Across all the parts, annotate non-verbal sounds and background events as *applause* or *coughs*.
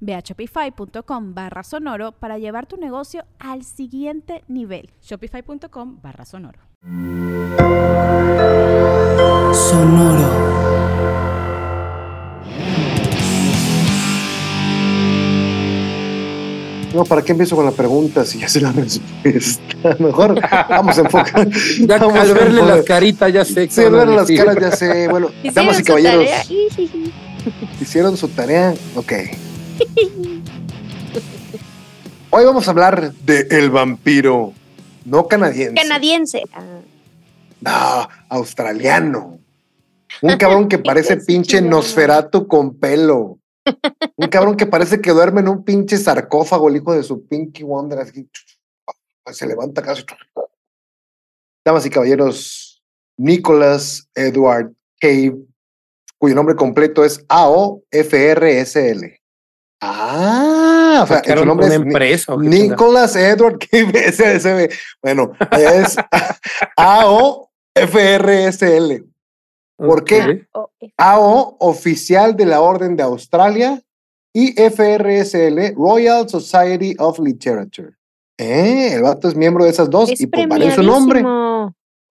Ve a shopify.com barra sonoro para llevar tu negocio al siguiente nivel. Shopify.com barra sonoro. Sonoro. No, ¿para qué empiezo con la pregunta si ya sé la *laughs* respuesta? Mejor vamos a enfocar. *laughs* Ya vamos al verle enfocar. las caritas ya sé. Sí, al verle las caras ya sé. Bueno, damas y caballeros, tarea? *laughs* hicieron su tarea. Ok. *laughs* Hoy vamos a hablar de El Vampiro, no canadiense. Canadiense. No, australiano. Un cabrón que *laughs* parece pinche Nosferatu con pelo. Un cabrón que parece que duerme en un pinche sarcófago, el hijo de su Pinky Wonder. Así, se levanta casi. Damas y caballeros, Nicholas Edward Cave, cuyo nombre completo es AOFRSL. Ah, o sea, Sacaron su nombre una es Ni- empresa. Nicholas Edward Cave *laughs* SSB. Bueno, es *laughs* AOFRSL. ¿Por qué? AO, oficial de la Orden de Australia, y FRSL, Royal Society of Literature. Eh, el vato es miembro de esas dos y pues vale su nombre.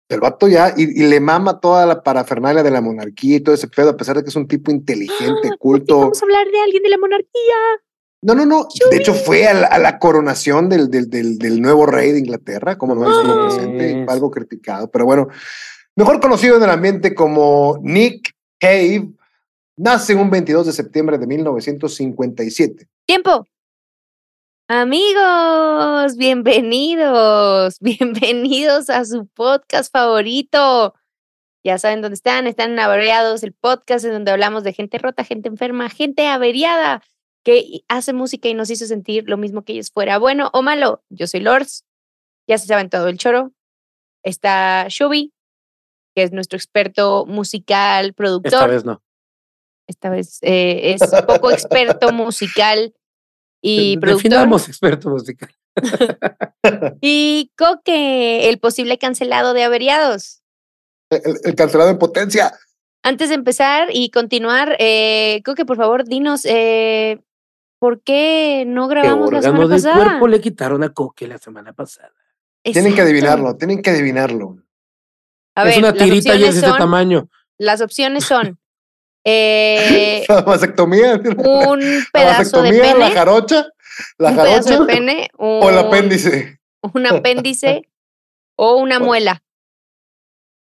El vato ya, y, y le mama toda la parafernalia de la monarquía y todo ese pedo, a pesar de que es un tipo inteligente, culto. Vamos a hablar de alguien de la monarquía. No, no, no. De hecho, fue a la, a la coronación del, del, del, del nuevo rey de Inglaterra, como no estuvo Ah. presente, fue algo criticado. Pero bueno, mejor conocido en el ambiente como Nick Cave, nace un 22 de septiembre de 1957. Tiempo. Amigos, bienvenidos, *laughs* bienvenidos a su podcast favorito. Ya saben dónde están, están en Averiados, el podcast en donde hablamos de gente rota, gente enferma, gente averiada que hace música y nos hizo sentir lo mismo que ellos fuera bueno o malo. Yo soy Lords, ya se saben todo el choro. Está Shubi, que es nuestro experto musical, productor. Esta vez no. Esta vez eh, es poco experto *laughs* musical y productor. Definamos experto musical. *laughs* Y Coque, el posible cancelado de averiados. El, el cancelado en potencia. Antes de empezar y continuar, eh, Coque, por favor, dinos eh, por qué no ¿Qué grabamos la semana del pasada. cuerpo le quitaron a Coque la semana pasada? Tienen que adivinarlo, tienen que adivinarlo. A es ver, una tirita y es de este tamaño. Las opciones son eh, *laughs* la vasectomía. un la pedazo de vasectomía, la pene, jarocha, la un pedazo jarocha de *laughs* pene, o el apéndice. un apéndice o una Bueno. muela.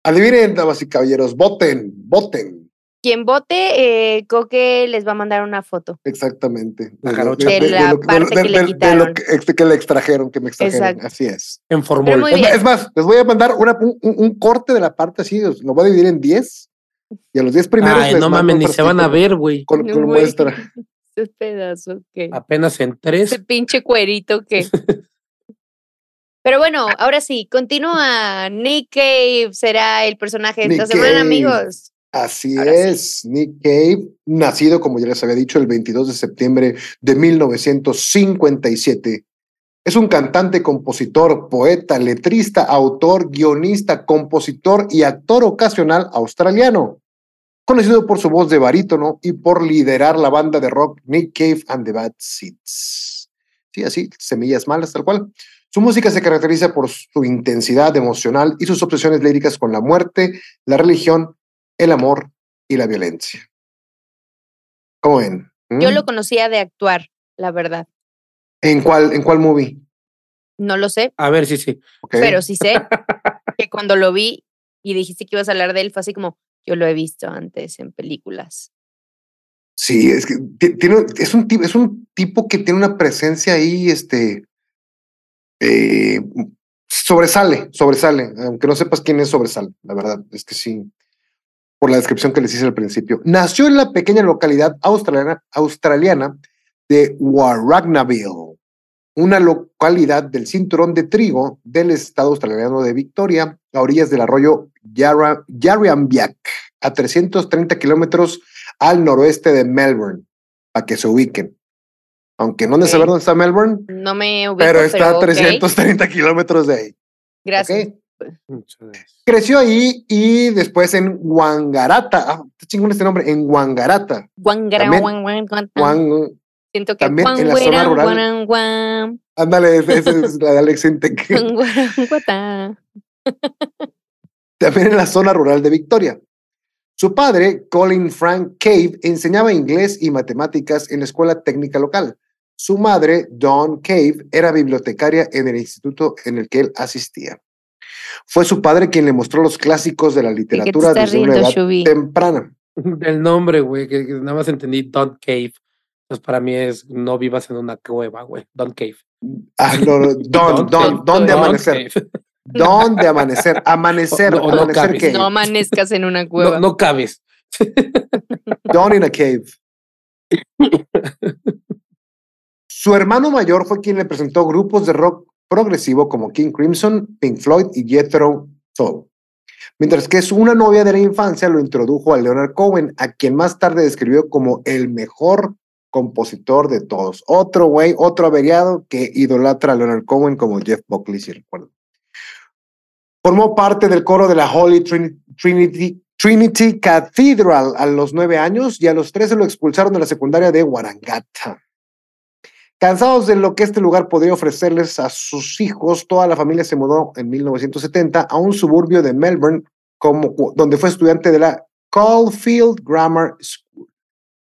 Adivinen, damas y caballeros, voten, voten. Quien vote, eh, Coque les va a mandar una foto. Exactamente. La jarocha. De la lo- parte que le de lo quitaron. que, este, que le extrajeron, que me extrajeron. Exacto. Así es. En formol. Es más, les voy a mandar una- un, un- corte de la parte así, lo voy a dividir en 10 y a los 10 primeros Ay, les no mames, ni se van a ver, güey. Con, con Güey. muestra. *laughs* Ese pedazo que. Apenas en tres. Ese pinche cuerito que. *laughs* Pero bueno, ahora sí, continúa. Nick Cave será el personaje de esta semana, Cave. amigos. Así Ahora sí. es, Nick Cave, nacido, como ya les había dicho, el 22 de septiembre de 1957. Es un cantante, compositor, poeta, letrista, autor, guionista, compositor y actor ocasional australiano. Conocido por su voz de barítono y por liderar la banda de rock Nick Cave and the Bad Seeds. Sí, así, semillas malas, tal cual. Su música se caracteriza por su intensidad emocional y sus obsesiones líricas con la muerte, la religión, el amor y la violencia. ¿Cómo ven? Yo ¿Mm? lo conocía de actuar, la verdad. ¿En cuál, ¿En cuál movie? No lo sé, A ver, sí, sí. Pero sí sé *laughs* que cuando lo vi y dijiste que ibas a hablar de él, fue así como, yo lo he visto antes en películas. Sí, es que ti- tiene, es, un tipo, es un tipo que tiene una presencia ahí, este, eh, sobresale, sobresale, aunque no sepas quién es, sobresale, la verdad, es que sí, por la descripción que les hice al principio. Nació en la pequeña localidad australiana, australiana de Warragnaville, una localidad del cinturón de trigo del estado australiano de Victoria, a orillas del arroyo Yarra, Yarriambiack, a 330 kilómetros al noroeste de Melbourne, para que se ubiquen. Aunque no necesariamente dónde está Melbourne, No me ubico, pero está a ok, 330 kilómetros de ahí. Gracias. Creció ahí y después en Wangarata. Ah, está chingón este nombre, en Wangarata. Guangara, También- Siento que también en la zona rural. guaran, ándale, esa esa es la de Alex Intec. *laughs* también en la zona rural de Victoria. Su padre, Colin Frank Cave, enseñaba inglés y matemáticas en la escuela técnica local. Su madre, Dawn Cave, era bibliotecaria en el instituto en el que él asistía. Fue su padre quien le mostró los clásicos de la ¿De qué te literatura desde una riendo, edad Shubi? temprana. *laughs* El nombre, güey, que, que nada más entendí Don't Cave. Entonces para mí es no vivas en una cueva, güey. Don't Cave. Ah, no, no, *laughs* Don't Dawn, Cave. Dawn de Don't amanecer. Cave. *laughs* Dawn de amanecer. Amanecer, O- no amanecer cabes. cave. No amanezcas en una cueva. No, no cabes. *laughs* Dawn in a cave. Su hermano mayor fue quien le presentó grupos de rock progresivo como King Crimson, Pink Floyd y Jethro Tull. Mientras que su una novia de la infancia lo introdujo a Leonard Cohen, a quien más tarde describió como el mejor compositor de todos. Otro güey, otro averiado que idolatra a Leonard Cohen como Jeff Buckley, si recuerdo. Formó parte del coro de la Holy Trin- Trinity, Trinity Cathedral a los nueve años y a los trece lo expulsaron de la secundaria de Warangata. Cansados de lo que este lugar podría ofrecerles a sus hijos, toda la familia se mudó en 1970 a un suburbio de Melbourne, como, donde fue estudiante de la Caulfield Grammar School.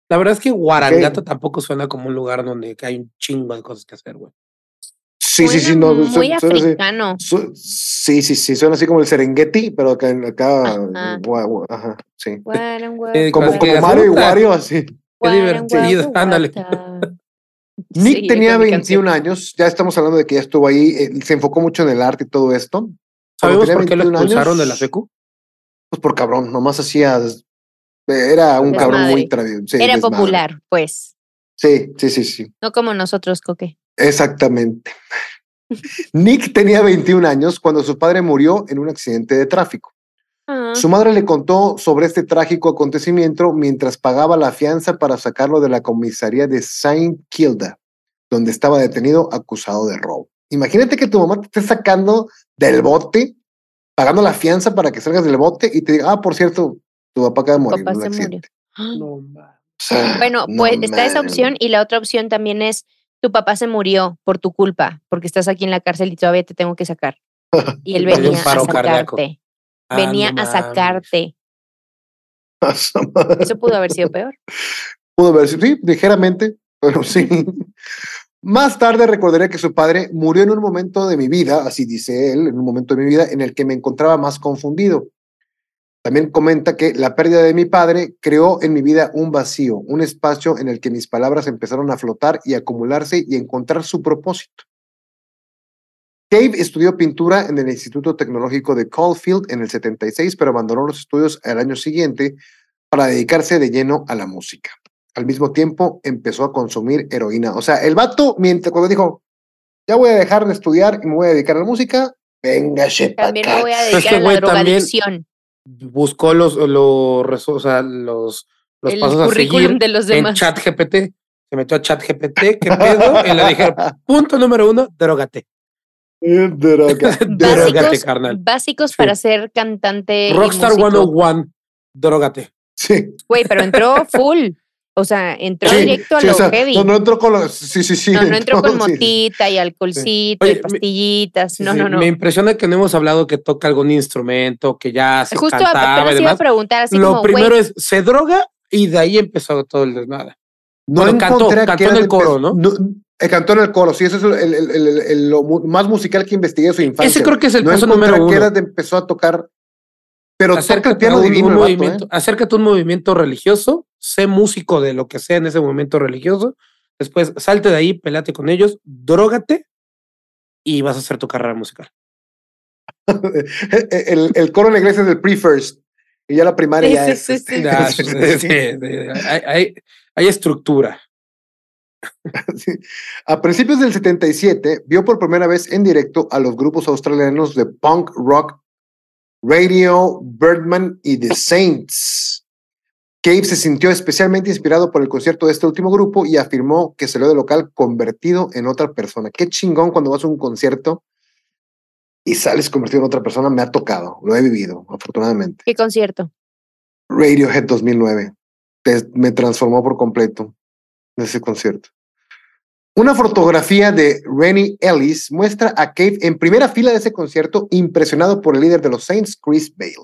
La verdad es que Guarangata tampoco suena como un lugar donde hay un chingo de cosas que hacer, güey. Sí, sí, sí, no, muy suena- africano. Su- sí, sí, sí, suena así como el Serengeti, pero acá, acá Ajá. gua- gua- ajá, sí. *laughs* Eh, Como, como Mario y. Wario, así. Qué divertido, ándale. *laughs* Nick Sí, tenía esa es mi 21 años, ya estamos hablando de que ya estuvo ahí, eh, se enfocó mucho en el arte y todo esto. ¿Sabemos por qué lo 21 expulsaron de años, la secu? Pues por cabrón, nomás hacía. Era un cabrón muy Desmadre. travi- sí, Era desmadre. popular, pues. Sí, sí, sí, sí. No como nosotros, Coque. Exactamente. Nick tenía 21 años cuando su padre murió en un accidente de tráfico. Ah, Su madre le contó sobre este trágico acontecimiento mientras pagaba la fianza para sacarlo de la comisaría de Saint Kilda, donde estaba detenido acusado de robo. Imagínate que tu mamá te esté sacando del bote, pagando la fianza para que salgas del bote y te diga, ah, por cierto, tu papá acaba de morir en papá un se murió. No, O sea, Bueno, no pues está esa opción y la otra opción también es tu papá se murió por tu culpa, porque estás aquí en la cárcel y todavía te tengo que sacar. *laughs* Y él venía a sacarte. Ah, Venía no a sacarte. *laughs* Eso pudo haber sido peor. Pudo haber sido, sí, ligeramente, pero sí. *laughs* Más tarde recordaré que su padre murió en un momento de mi vida, así dice él, en un momento de mi vida en el que me encontraba más confundido. También comenta que la pérdida de mi padre creó en mi vida un vacío, un espacio en el que mis palabras empezaron a flotar y acumularse y encontrar su propósito. Cave estudió pintura en el Instituto Tecnológico de Caulfield en el 76, pero abandonó los estudios al año siguiente para dedicarse de lleno a la música. Al mismo tiempo empezó a consumir heroína. O sea, el vato, mientras cuando dijo, ya voy a dejar de estudiar y me voy a dedicar a la música, venga, También me voy a dedicar a la güey, también- drogadicción. Buscó los, los, reso- o sea, los, los El pasos a seguir de los en demás. chat GPT. Se metió a chat GPT, *laughs* ¿qué pedo? Y le dijeron, punto número uno, drogate. Droga. Drogate, *laughs* Básicos, carnal. básicos Sí. para ser cantante. Rockstar músico. 101, drogate. Sí. Güey, pero entró full. O sea, entró Sí, directo a sí, lo o sea, heavy. No, no entró con los. Sí, sí, sí. No, no *laughs* entró con motita y alcoholcito Oye, y me- pastillitas. No, Sí, no, no. Me impresiona que no hemos hablado que toca algún instrumento, que ya se Justo cantaba y apenas iba a demás. preguntar así Lo como, primero es, se droga y de ahí empezó todo el desnada. No Bueno, cantó, cantó en el coro, empezó- ¿no? eh, cantó en el coro, sí, eso es el, el- el- el- el- lo más musical que investigué de su infancia. Ese creo que es el no paso número uno. empezó a tocar Pero toca el acércate piano un, divino un el vato, ¿eh? movimiento, acércate a un movimiento religioso, sé músico de lo que sea en ese movimiento religioso, después salte de ahí, pelate con ellos, drógate y vas a hacer tu carrera musical. *laughs* el, el coro en la iglesia es del pre-first. Y ya la primaria Sí, ya sí, es. sí, este, sí. *laughs* Ya, sí, sí, sí, hay, hay- hay estructura. *laughs* Sí. A principios del 77, vio por primera vez en directo a los grupos australianos de punk rock Radio, Birdman y The Saints. Cave se sintió especialmente inspirado por el concierto de este último grupo y afirmó que salió del local convertido en otra persona. Qué chingón cuando vas a un concierto y sales convertido en otra persona. Me ha tocado, lo he vivido, afortunadamente. ¿Qué concierto? Radiohead 2009. Te- me transformó por completo en ese concierto. Una fotografía de Rennie Ellis muestra a Cave en primera fila de ese concierto, impresionado por el líder de los Saints, Chris Bailey.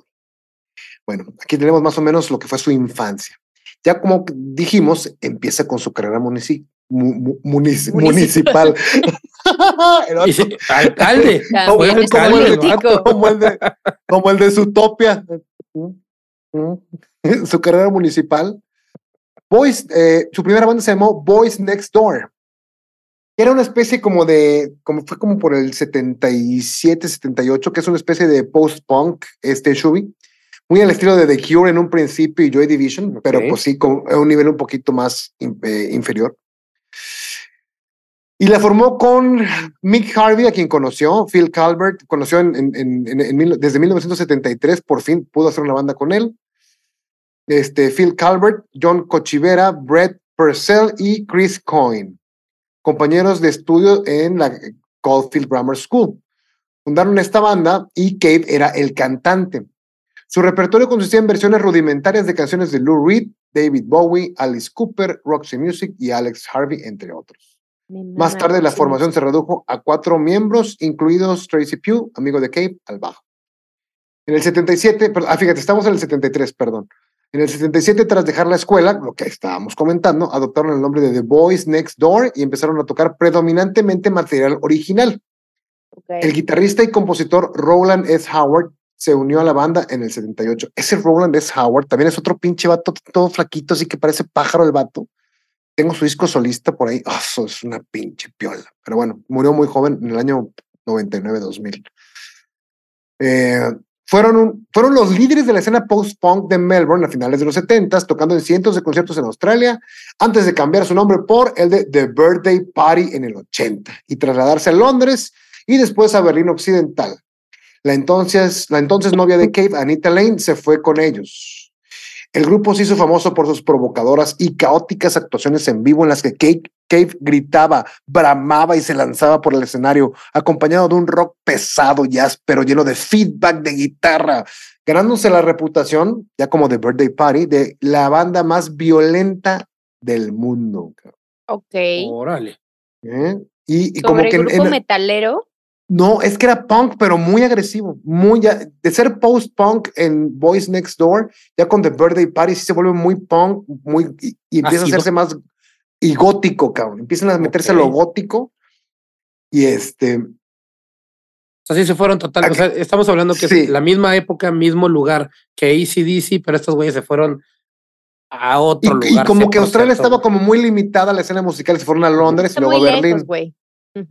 Bueno, aquí tenemos más o menos lo que fue su infancia. Ya como dijimos, empieza con su carrera munici- mu- mu- munici- municipal. *laughs* El alcalde. *laughs* El como el de, como el de Zootopia. *laughs* Su carrera municipal. Boys, eh, su primera banda se llamó Boys Next Door. Era una especie como de, como fue como por el 77, 78, que es una especie de post-punk, este Shubi. Muy al estilo de The Cure en un principio y Joy Division, pero Ok. pues sí, con a un nivel un poquito más eh, inferior. Y la formó con Mick Harvey, a quien conoció, Phil Calvert, conoció en, en- en- desde 1973, por fin pudo hacer una banda con él. Este, Phil Calvert, John Cochivera, Brett Purcell y Chris Coyne, compañeros de estudio en la Caulfield Grammar School. Fundaron esta banda y Cave era el cantante. Su repertorio consistía en versiones rudimentarias de canciones de Lou Reed, David Bowie, Alice Cooper, Roxy Music y Alex Harvey, entre otros. Más tarde la formación se redujo a cuatro miembros, incluidos Tracy Pugh, amigo de Cave, al bajo. En el 77, per- ah, fíjate, estamos en el 73, perdón. En el 77, tras dejar la escuela, lo que estábamos comentando, adoptaron el nombre de The Boys Next Door y empezaron a tocar predominantemente material original. El guitarrista y compositor Roland S. Howard se unió a la banda en el 78. Ese Roland S. Howard también es otro pinche vato, todo flaquito, así que parece pájaro el vato. Tengo su disco solista por ahí. Ah, eso es una pinche piola. Pero bueno, murió muy joven en el año 99-2000. Eh, fueron, fueron los líderes de la escena post-punk de Melbourne a finales de los 70, tocando en cientos de conciertos en Australia, antes de cambiar su nombre por el de The Birthday Party en el 80 y trasladarse a Londres y después a Berlín Occidental. La entonces, la entonces novia de Cave, Anita Lane, se fue con ellos. El grupo se hizo famoso por sus provocadoras y caóticas actuaciones en vivo en las que Cave, Cave gritaba, bramaba y se lanzaba por el escenario, acompañado de un rock pesado y áspero, lleno de feedback de guitarra, ganándose la reputación, ya como The Birthday Party, de la banda más violenta del mundo. Ok. Órale. ¿eh? Y, y como que en- grupo en- metalero. No, es que era punk, pero muy agresivo, muy ya- de ser post-punk en Boys Next Door, ya con The Birthday Party sí se vuelve muy punk, muy y, y empieza a hacerse más y gótico, cabrón. Empiezan a meterse a lo gótico y este O sea, sí se fueron total. O sea, estamos hablando que Sí. es la misma época, mismo lugar que ACDC, pero estos güeyes se fueron a y, otro y lugar. como que 100%, Australia estaba como muy limitada a la escena musical, se fueron a Londres Está y luego a Berlín. lejos.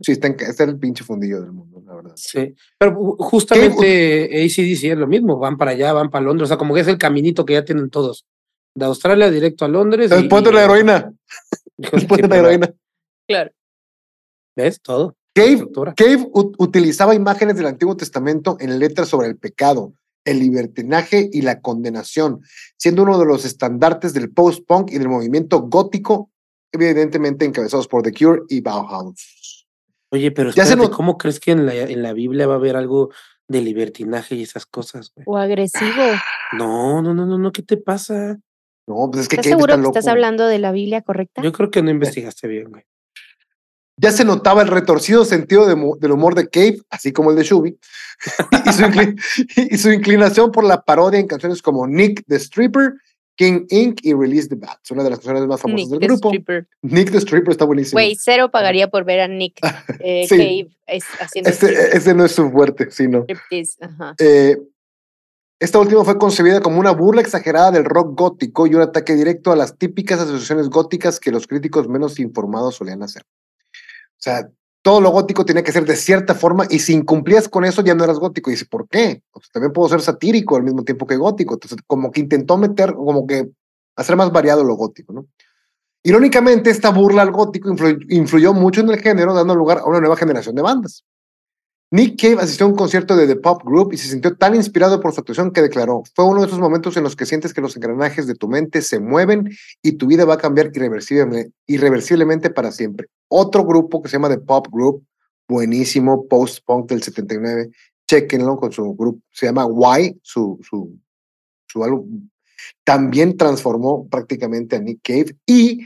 Sí, está en, está en el pinche fundillo del mundo, la verdad. Sí, pero ju- justamente ACDC es lo mismo, van para allá, van para Londres, o sea, como que es el caminito que ya tienen todos. De Australia directo a Londres. El y- de la heroína, *laughs* Hijo de *laughs* la heroína. Claro. ¿Ves? Todo. Cave. Cave utilizaba imágenes del Antiguo Testamento en letras sobre el pecado, el libertinaje y la condenación, siendo uno de los estandartes del post-punk y del movimiento gótico, evidentemente encabezados por The Cure y Bauhaus. Oye, pero espérate, ¿cómo crees que en la, en la Biblia va a haber algo de libertinaje y esas cosas? güey? O agresivo. No, no, no, no, no, ¿qué te pasa? No, pues es que ¿Estás seguro que estás hablando de la Biblia correcta? Yo creo que no investigaste bien, güey. Ya se notaba el retorcido sentido de del humor de Cave, así como el de Shubi, *laughs* y, su inclin- *laughs* y su inclinación por la parodia en canciones como Nick the Stripper, King Inc. y Release the Bats, una de las canciones más famosas Nick del the grupo. Stripper. Nick the Stripper está buenísimo. Güey, cero pagaría por ver a Nick *laughs* eh, Sí. Cave es- haciendo Este, strip- ese no es su fuerte, sino. Ajá. Eh, Esta última fue concebida como una burla exagerada del rock gótico y un ataque directo a las típicas asociaciones góticas que los críticos menos informados solían hacer. O sea, todo lo gótico tenía que ser de cierta forma y si incumplías con eso ya no eras gótico. Y dice, ¿por qué? También puedo ser satírico al mismo tiempo que gótico. Entonces, como que intentó meter, como que hacer más variado lo gótico. Irónicamente, esta burla al gótico influyó mucho en el género, dando lugar a una nueva generación de bandas. Nick Cave asistió a un concierto de The Pop Group y se sintió tan inspirado por su actuación que declaró, fue uno de esos momentos en los que sientes que los engranajes de tu mente se mueven y tu vida va a cambiar irreversiblemente, para siempre. Otro grupo que se llama The Pop Group, buenísimo, post-punk del 79, chequenlo con su grupo, se llama Why, su, su, su álbum, también transformó prácticamente a Nick Cave y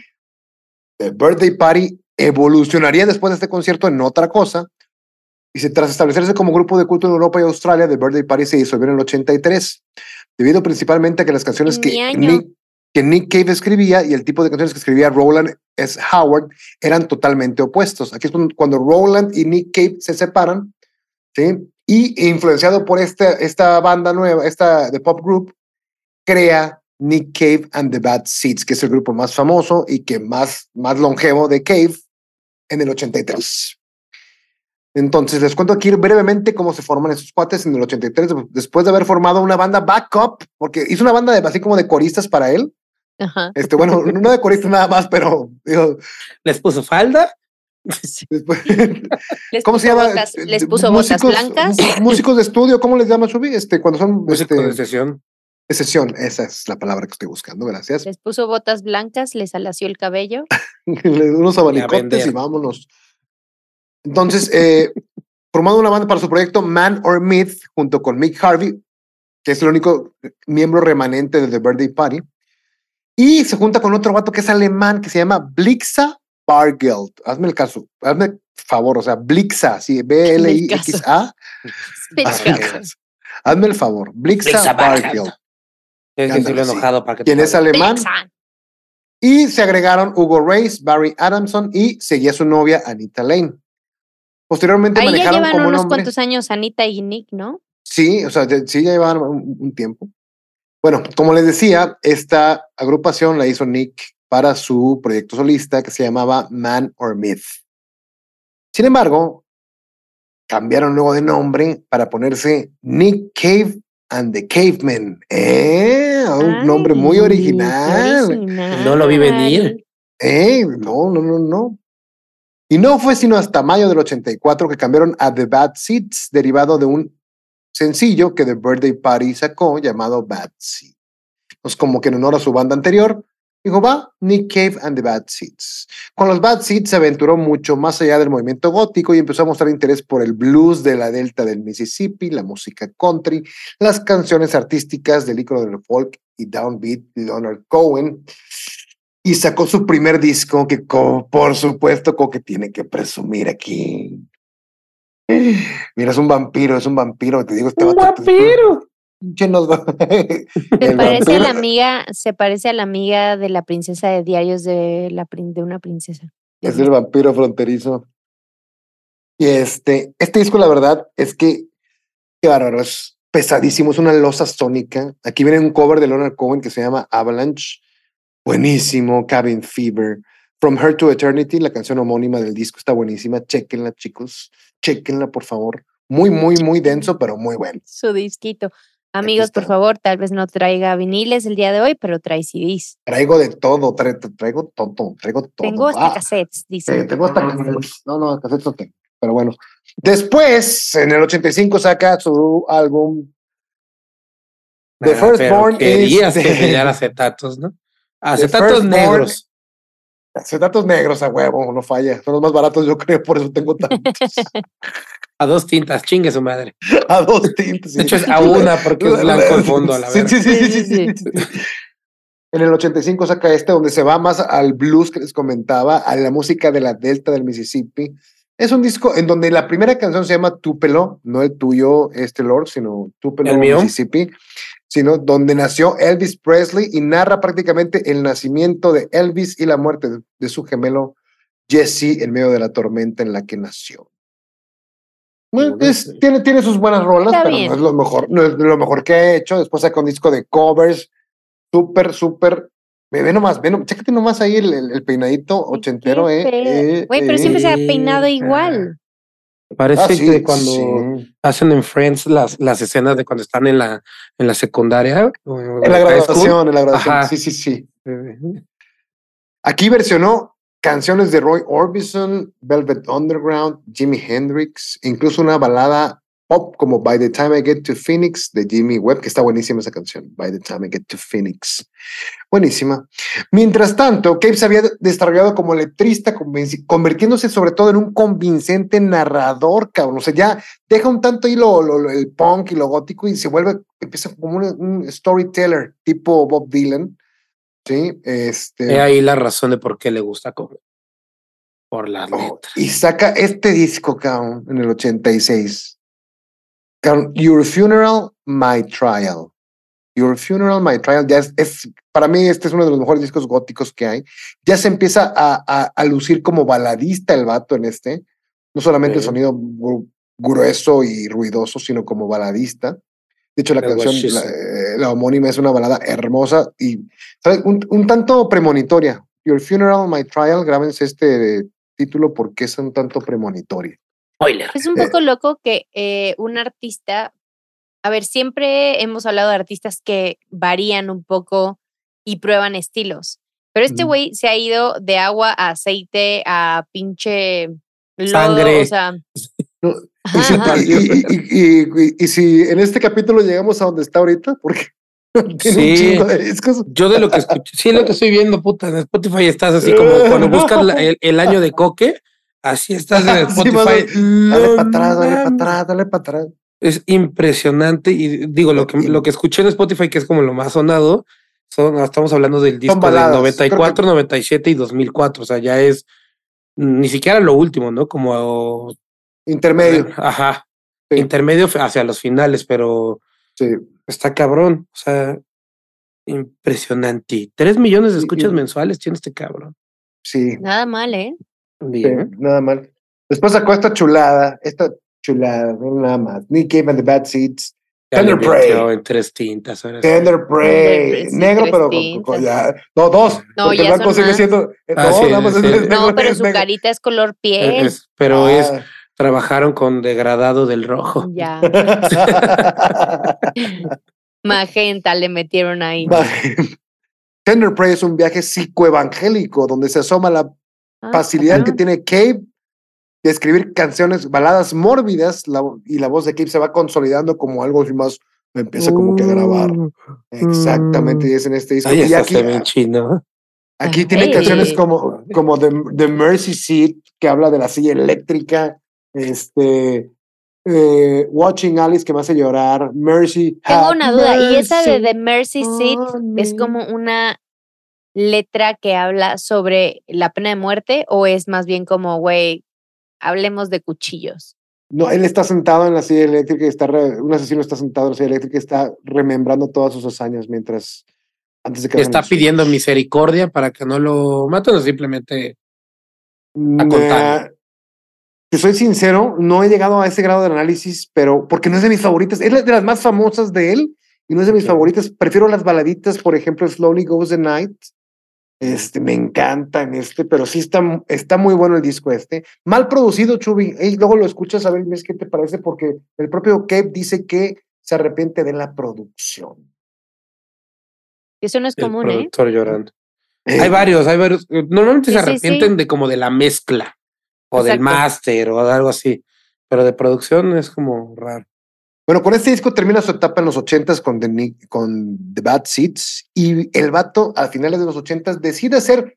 The Birthday Party evolucionaría después de este concierto en otra cosa y tras establecerse como grupo de culto en Europa y Australia, The Birthday Party se disolvió en el 83, debido principalmente a que las canciones que Nick, que Nick, Cave escribía y el tipo de canciones que escribía Roland S. Howard eran totalmente opuestos. Aquí es cuando Roland y Nick Cave se separan, ¿sí? Y influenciado por esta, esta banda nueva, esta de pop group, crea Nick Cave and the Bad Seeds, que es el grupo más famoso y que más, más longevo de Cave en el 83. Entonces, les cuento aquí brevemente cómo se forman esos cuates en el 83, después de haber formado una banda backup, porque hizo una banda de, así como de coristas para él. Ajá. Este, bueno, no de coristas nada más, pero les puso falda. *laughs* ¿Cómo se llama? les puso botas blancas. *laughs* Músicos de estudio, ¿cómo les llama Subi? Este, cuando son músicos este, de sesión. De sesión, esa es la palabra que estoy buscando, gracias. Les puso botas blancas, les alació el cabello. *laughs* unos abanicotes y vámonos. Entonces, eh, formando una banda para su proyecto Man or Myth, junto con Mick Harvey, que es el único miembro remanente de The Birthday Party. Y se junta con otro vato que es alemán, que se llama Blixa Bargeld. Hazme el caso, hazme el favor, o sea, Blixa, sí, B-L-I-X-A. *laughs* Hazme el favor, Blixa, Bargeld. enojado para que ¿Quién es alemán? Y se agregaron Hugo Reyes, Barry Adamson y seguía su novia Anita Lane. Posteriormente Ahí manejaron ya llevan como unos cuantos años Anita y Nick, ¿no? Sí, o sea, sí ya llevan un, tiempo. Bueno, como les decía, esta agrupación la hizo Nick para su proyecto solista que se llamaba Man or Myth. Sin embargo, cambiaron luego de nombre para ponerse Nick Cave and the Cavemen. ¿Eh? Un nombre muy original. original. No lo vi venir. ¿Eh? No, no, no, no. Y no fue sino hasta mayo del 84 que cambiaron a The Bad Seeds, derivado de un sencillo que The Birthday Party sacó llamado Bad Seed. Pues como que en honor a su banda anterior, dijo, va, Nick Cave and the Bad Seeds. Con los Bad Seeds se aventuró mucho más allá del movimiento gótico y empezó a mostrar interés por el blues de la delta del Mississippi, la música country, las canciones artísticas del icono del folk y downbeat Leonard Cohen y sacó su primer disco que por supuesto como que tiene que presumir aquí. *sighs* Mira, es un vampiro, es un vampiro, te digo, este ¡Un vampiro! *laughs* se parece a la amiga, se parece a la amiga de la princesa de diarios de la de una princesa. Es el vampiro fronterizo. Y este, este disco, la verdad, es que qué bárbaro, es pesadísimo, es una losa sónica. Aquí viene un cover de Leonard Cohen que se llama Avalanche Buenísimo, Cabin Fever. From Her to Eternity, la canción homónima del disco está buenísima. Chequenla, chicos. Chequenla, por favor. Muy, muy, muy denso, pero muy bueno. Su disquito. Amigos, por favor, tal vez no traiga viniles el día de hoy, pero trae CDs. Traigo de todo, traigo todo, traigo todo. Tengo hasta cassettes, dice. tengo hasta cassettes. No, no, cassettes no tengo. Pero bueno. Después, en el 85, saca su álbum The ah, First Born is... The... acetatos, ¿no? Acetatos negros. Acetatos negros a huevo, no falla. Son los más baratos, yo creo, por eso tengo tantos. *laughs* a dos tintas, chingue su madre. *laughs* a dos tintas. De hecho, es a una porque es blanco el fondo, a la verdad. Sí, sí, sí, sí, En el 85 saca este, donde se va más al blues que les comentaba, a la música de la Delta del Mississippi. Es un disco en donde la primera canción se llama Tupelo, no el tuyo, este Lord, sino Tupelo, Mississippi sino donde nació Elvis Presley y narra prácticamente el nacimiento de Elvis y la muerte de, su gemelo Jesse en medio de la tormenta en la que nació. Bueno, es- tiene, tiene sus buenas rolas, Está pero bien. no es lo mejor, no es lo mejor que ha hecho. Después saca un disco de covers, súper, súper. Ve, ve nomás, ve nomás, chécate nomás ahí el, el- el peinadito ochentero, eh. eh, Güey, pero eh. siempre se ha eh, peinado igual. Parece Ah, sí, que cuando sí. hacen en Friends las, las escenas de cuando están en la, en la secundaria. o En la graduación, en la graduación. Ajá. Sí, sí, sí. Aquí versionó canciones de Roy Orbison, Velvet Underground, Jimi Hendrix, incluso una balada pop como By the Time I Get to Phoenix de Jimmy Webb, que está buenísima esa canción, By the Time I Get to Phoenix. Buenísima. Mientras tanto, Cave se había desarrollado como letrista, convirtiéndose sobre todo en un convincente narrador, cabrón. O sea, ya deja un tanto ahí lo, lo- lo- el punk y lo gótico y se vuelve, empieza como un, un storyteller tipo Bob Dylan. Sí, este. He ahí la razón de por qué le gusta comer. Por las Oh, letras. y saca este disco, cabrón, en el 86. Your Funeral, My Trial. Your Funeral, My Trial, ya es, es- para mí este es uno de los mejores discos góticos que hay. Ya se empieza a, a- a lucir como baladista el vato en este. No solamente el sonido gru- grueso y ruidoso, sino como baladista. De hecho, la canción, la, eh, la homónima es una balada hermosa y ¿sabes? Un, un tanto premonitoria. Your Funeral, My Trial, grábense este título porque es un tanto premonitorio. Spoiler. Es un Eh, poco loco que eh, un artista, a ver, siempre hemos hablado de artistas que varían un poco y prueban estilos, pero este Ujú. güey se ha ido de agua a aceite a pinche lodo, Sangre. o sea, ajá, Y si, ajá. y- y- y- y- y si en este capítulo llegamos a donde está ahorita, porque *laughs* tiene un Sí. chingo de discos. Yo de lo que escuché, sí, lo que estoy viendo, puta, en Spotify estás así como cuando *laughs* buscas la- el, el año de coque, así estás en *laughs* Spotify. Dale para atrás, dale para atrás, dale para atrás. Es impresionante y digo, lo que, lo que escuché en Spotify, que es como lo más sonado, son, estamos hablando del disco baladas, del creo 94, 97 y 2004, o sea, ya es ni siquiera lo último, ¿no? Como, Intermedio. ajá, Sí. intermedio hacia los finales, pero Sí. está cabrón, o sea, impresionante. Tres millones de escuchas mensuales tiene este cabrón. Sí, Nada mal, ¿eh? Sí, Bien. nada mal. Después sacó esta chulada, esta chulada, no nada más. Nick Cave and the Bad Seeds. Tender Prey. en tres tintas. Tender Prey. Negro, pero con, con- ya. No, dos. No, porque ya el blanco son sigue más. siendo. eh, Ah, no, sí, nada más es sí. es negro, No, pero es su negro. carita es color Eh, piel. es- pero es, Ah. trabajaron con degradado del rojo. Ya, *laughs* magenta le metieron ahí. Tender Prey es un viaje psicoevangélico donde se asoma la Ah, facilidad ajá. que tiene Cave de escribir canciones, baladas mórbidas, la- y la voz de Cave se va consolidando como algo más, empieza como que a grabar. Uh, Exactamente, y es en este disco. Ay, y aquí, chino. aquí tiene Ey. canciones como, como The, The Mercy Seat, que habla de la silla eléctrica, este, eh, Watching Alice, que me hace llorar, Mercy. Tengo una duda, ¿y esa de The Mercy Seat on es como una letra que habla sobre la pena de muerte o es más bien como, güey, hablemos de cuchillos? No, él está sentado en la silla eléctrica y está, re- un asesino está sentado en la silla eléctrica y está remembrando todas sus hazañas mientras, antes de que... Está pidiendo misericordia para que no lo maten o simplemente. Nah, contar. Te soy sincero, no he llegado a ese grado de análisis, pero porque no es de mis favoritas, es la- de las más famosas de él y no es de mis favoritas. Prefiero las baladitas, por ejemplo, Slowly Goes the Night. Este, me encanta en este, pero sí está, está muy bueno el disco este. Mal producido, Chubi. Y luego lo escuchas a ver y ves qué te parece, porque el propio Cape dice que se arrepiente de la producción. Eso no es El común, ¿eh? productor llorando. Eh, Hay varios, hay varios. Normalmente Sí, se arrepienten sí. de como de la mezcla o del máster o de algo así. Pero de producción es como raro. Bueno, con este disco termina su etapa en los ochentas con The, con The Bad Seeds y el vato a finales de los ochentas decide hacer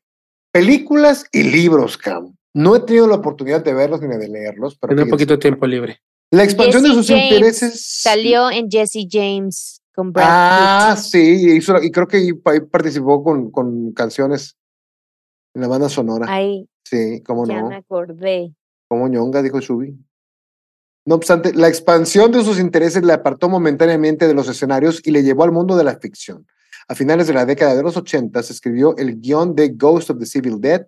películas y libros, Cam. No he tenido la oportunidad de verlos ni de leerlos, pero Tiene un poquito de tiempo libre. la expansión de Jesse sus James intereses Salió en Jesse James con Brad Ah, Pitt. sí, y, hizo- y creo que ahí, ahí participó con, con canciones en la banda sonora. Ay, sí, cómo ya no. me acordé. Como ñonga, dijo Shubi. No obstante, la expansión de sus intereses le apartó momentáneamente de los escenarios y le llevó al mundo de la ficción. A finales de la década de los 80 escribió el guion de Ghost of the Civil Dead,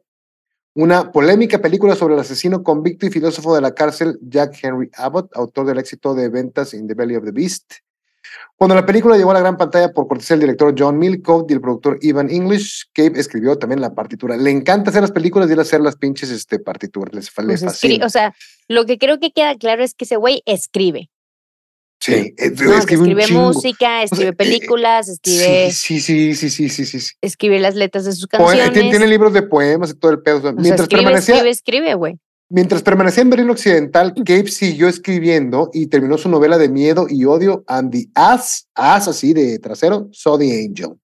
una polémica película sobre el asesino convicto y filósofo de la cárcel Jack Henry Abbott, autor del éxito de ventas In the Belly of the Beast. Cuando la película llegó a la gran pantalla por cortesía del director John Milcove y el productor Ivan English, Cape escribió también la partitura. Le encanta hacer las películas y él hacer las pinches este, partituras. Les, Pues fascina. o sea, lo que creo que queda claro es que ese güey escribe. sí, eh, ¿no? escribe escribe música, escribe eh, películas, escribe, Sí, sí, sí, sí, sí, sí, sí. escribe las letras de sus Poe- canciones. tiene, tiene libros de poemas y todo el pedo. O sea, mientras, escribe, permanecía, escribe, escribe, güey. mientras permanecía en Berlín Occidental, Cape siguió escribiendo y terminó su novela de miedo y odio, And the Ass, Ass así de trasero, Saw the Angel.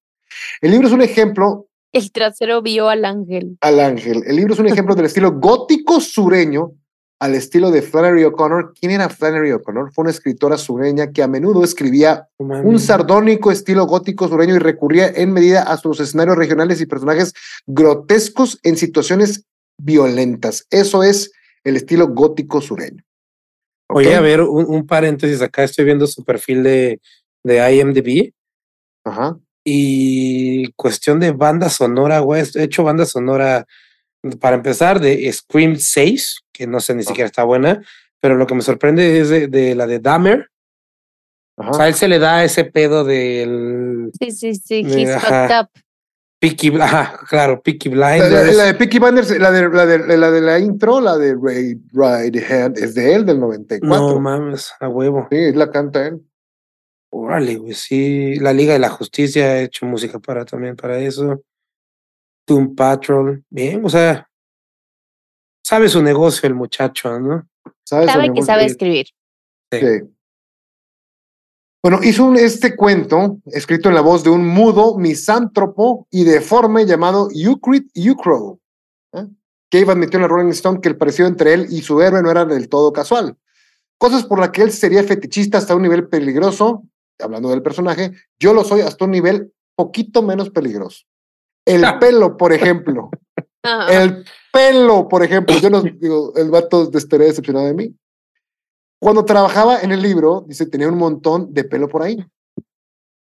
El libro es un ejemplo El trasero vio al ángel. al ángel. El libro es un ejemplo del estilo gótico sureño al estilo de Flannery O'Connor. ¿Quién era Flannery O'Connor? Fue una escritora sureña que a menudo escribía un sardónico estilo gótico sureño y recurría en medida a sus escenarios regionales y personajes grotescos en situaciones violentas. Eso es el estilo gótico sureño. Oye, a ver, un, un paréntesis acá, estoy viendo su perfil de, de IMDb Ajá. y cuestión de banda sonora, güey, he hecho banda sonora para empezar de Scream 6, que no sé ni siquiera está buena, pero lo que me sorprende es de, de la de Dahmer, Ajá. o sea, a él se le da ese pedo del Sí, sí, sí. Eh, He's ajá. fucked up. Peaky, ajá, claro, Peaky La, la- Blinders. la de Peaky Blinders, la de, la, de, la de la intro, la de Ray Right Hand, es de él, del 94. no mames, a huevo. sí, la canta él. Órale, güey, sí. La Liga de la Justicia ha hecho música para también para eso. Doom Patrol, bien, o sea, sabe su negocio el muchacho, ¿no? Sabe que sabe escribir. Sí. Sí. Bueno, hizo un, este cuento escrito en la voz de un mudo misántropo y deforme llamado Euclid Eucrow. ¿eh? Cave admitió en la Rolling Stone que el parecido entre él y su héroe no era del todo casual. Cosas por las que él sería fetichista hasta un nivel peligroso, hablando del personaje, yo lo soy hasta un nivel poquito menos peligroso. El *laughs* pelo, por ejemplo. El pelo, por ejemplo. Yo no *coughs* digo, el vato estaría decepcionado de mí. Cuando trabajaba en el libro, dice, tenía un montón de pelo por ahí.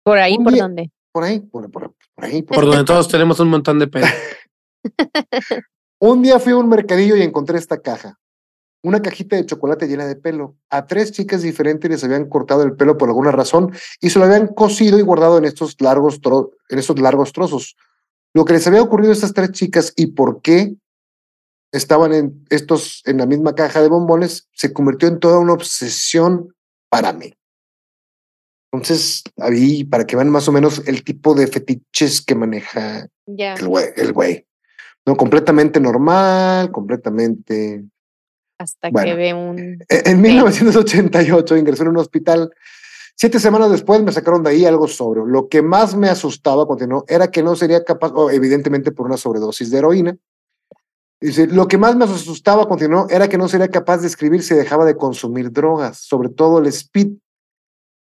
¿Por ahí? un ¿Por día- dónde? Por ahí, por, por- por ahí. por donde todos tenemos un montón de pelo. *laughs* Un día fui a un mercadillo y encontré esta caja. Una cajita de chocolate llena de pelo. A tres chicas diferentes les habían cortado el pelo por alguna razón y se lo habían cosido y guardado en estos largos, tro- en estos largos trozos. Lo que les había ocurrido a estas tres chicas y por qué estaban en estos en la misma caja de bombones se convirtió en toda una obsesión para mí. Entonces, ahí para que vean más o menos el tipo de fetiches que maneja el güey, el güey. No, completamente normal, completamente. Hasta Bueno. que ve un. E- En 1988 ingresó en un hospital. Siete semanas después me sacaron de ahí algo sobre. Lo que más me asustaba, continuó, era que no sería capaz, o evidentemente por una sobredosis de heroína. Dice, lo que más me asustaba, continuó, era que no sería capaz de escribir si dejaba de consumir drogas, sobre todo el speed.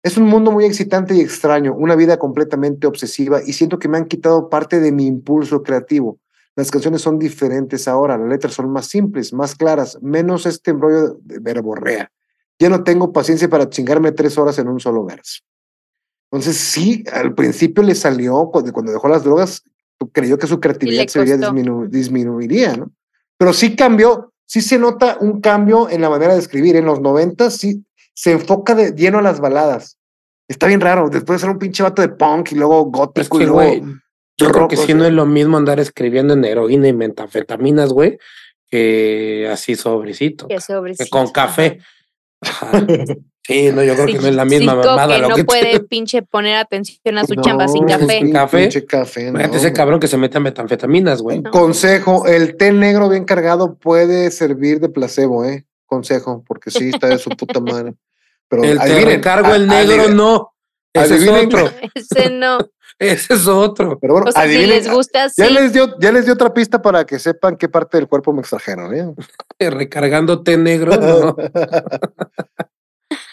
Es un mundo muy excitante y extraño, una vida completamente obsesiva y siento que me han quitado parte de mi impulso creativo. Las canciones son diferentes ahora, las letras son más simples, más claras, menos este embrollo de verborrea. Ya no tengo paciencia para chingarme tres horas en un solo verso. Entonces, sí, al principio le salió, cuando, dejó las drogas, creyó que su creatividad se vería disminu- disminuiría, ¿no? Pero sí cambió, sí se nota un cambio en la manera de escribir. En los 90 sí se enfoca de lleno a las baladas. Está bien raro, después de ser un pinche vato de punk y luego Es gótico y que, luego güey, yo creo que sí sea. no es lo mismo andar escribiendo en heroína y metanfetaminas, güey, que así sobrecito. Que sobre que con café. Ajá. *laughs* Sí, no, yo creo que no es la misma Cinco mamada que lo no que puede *laughs* pinche poner atención a su No, chamba sin café. sin café. pinche café, Imagínate no, ese cabrón que se mete a metanfetaminas, güey. No. Consejo, el té negro bien cargado puede servir de placebo, ¿eh? Consejo, porque sí, está de su puta madre. Pero El te el negro, adivinen. no. Ese adivinen- es otro. *laughs* Ese no. *laughs* Ese es otro. Pero bueno, O sea, si les gusta, sí. ya les dio, ya les dio otra pista para que sepan qué parte del cuerpo me extrajeron, ¿eh? Recargando té negro, no.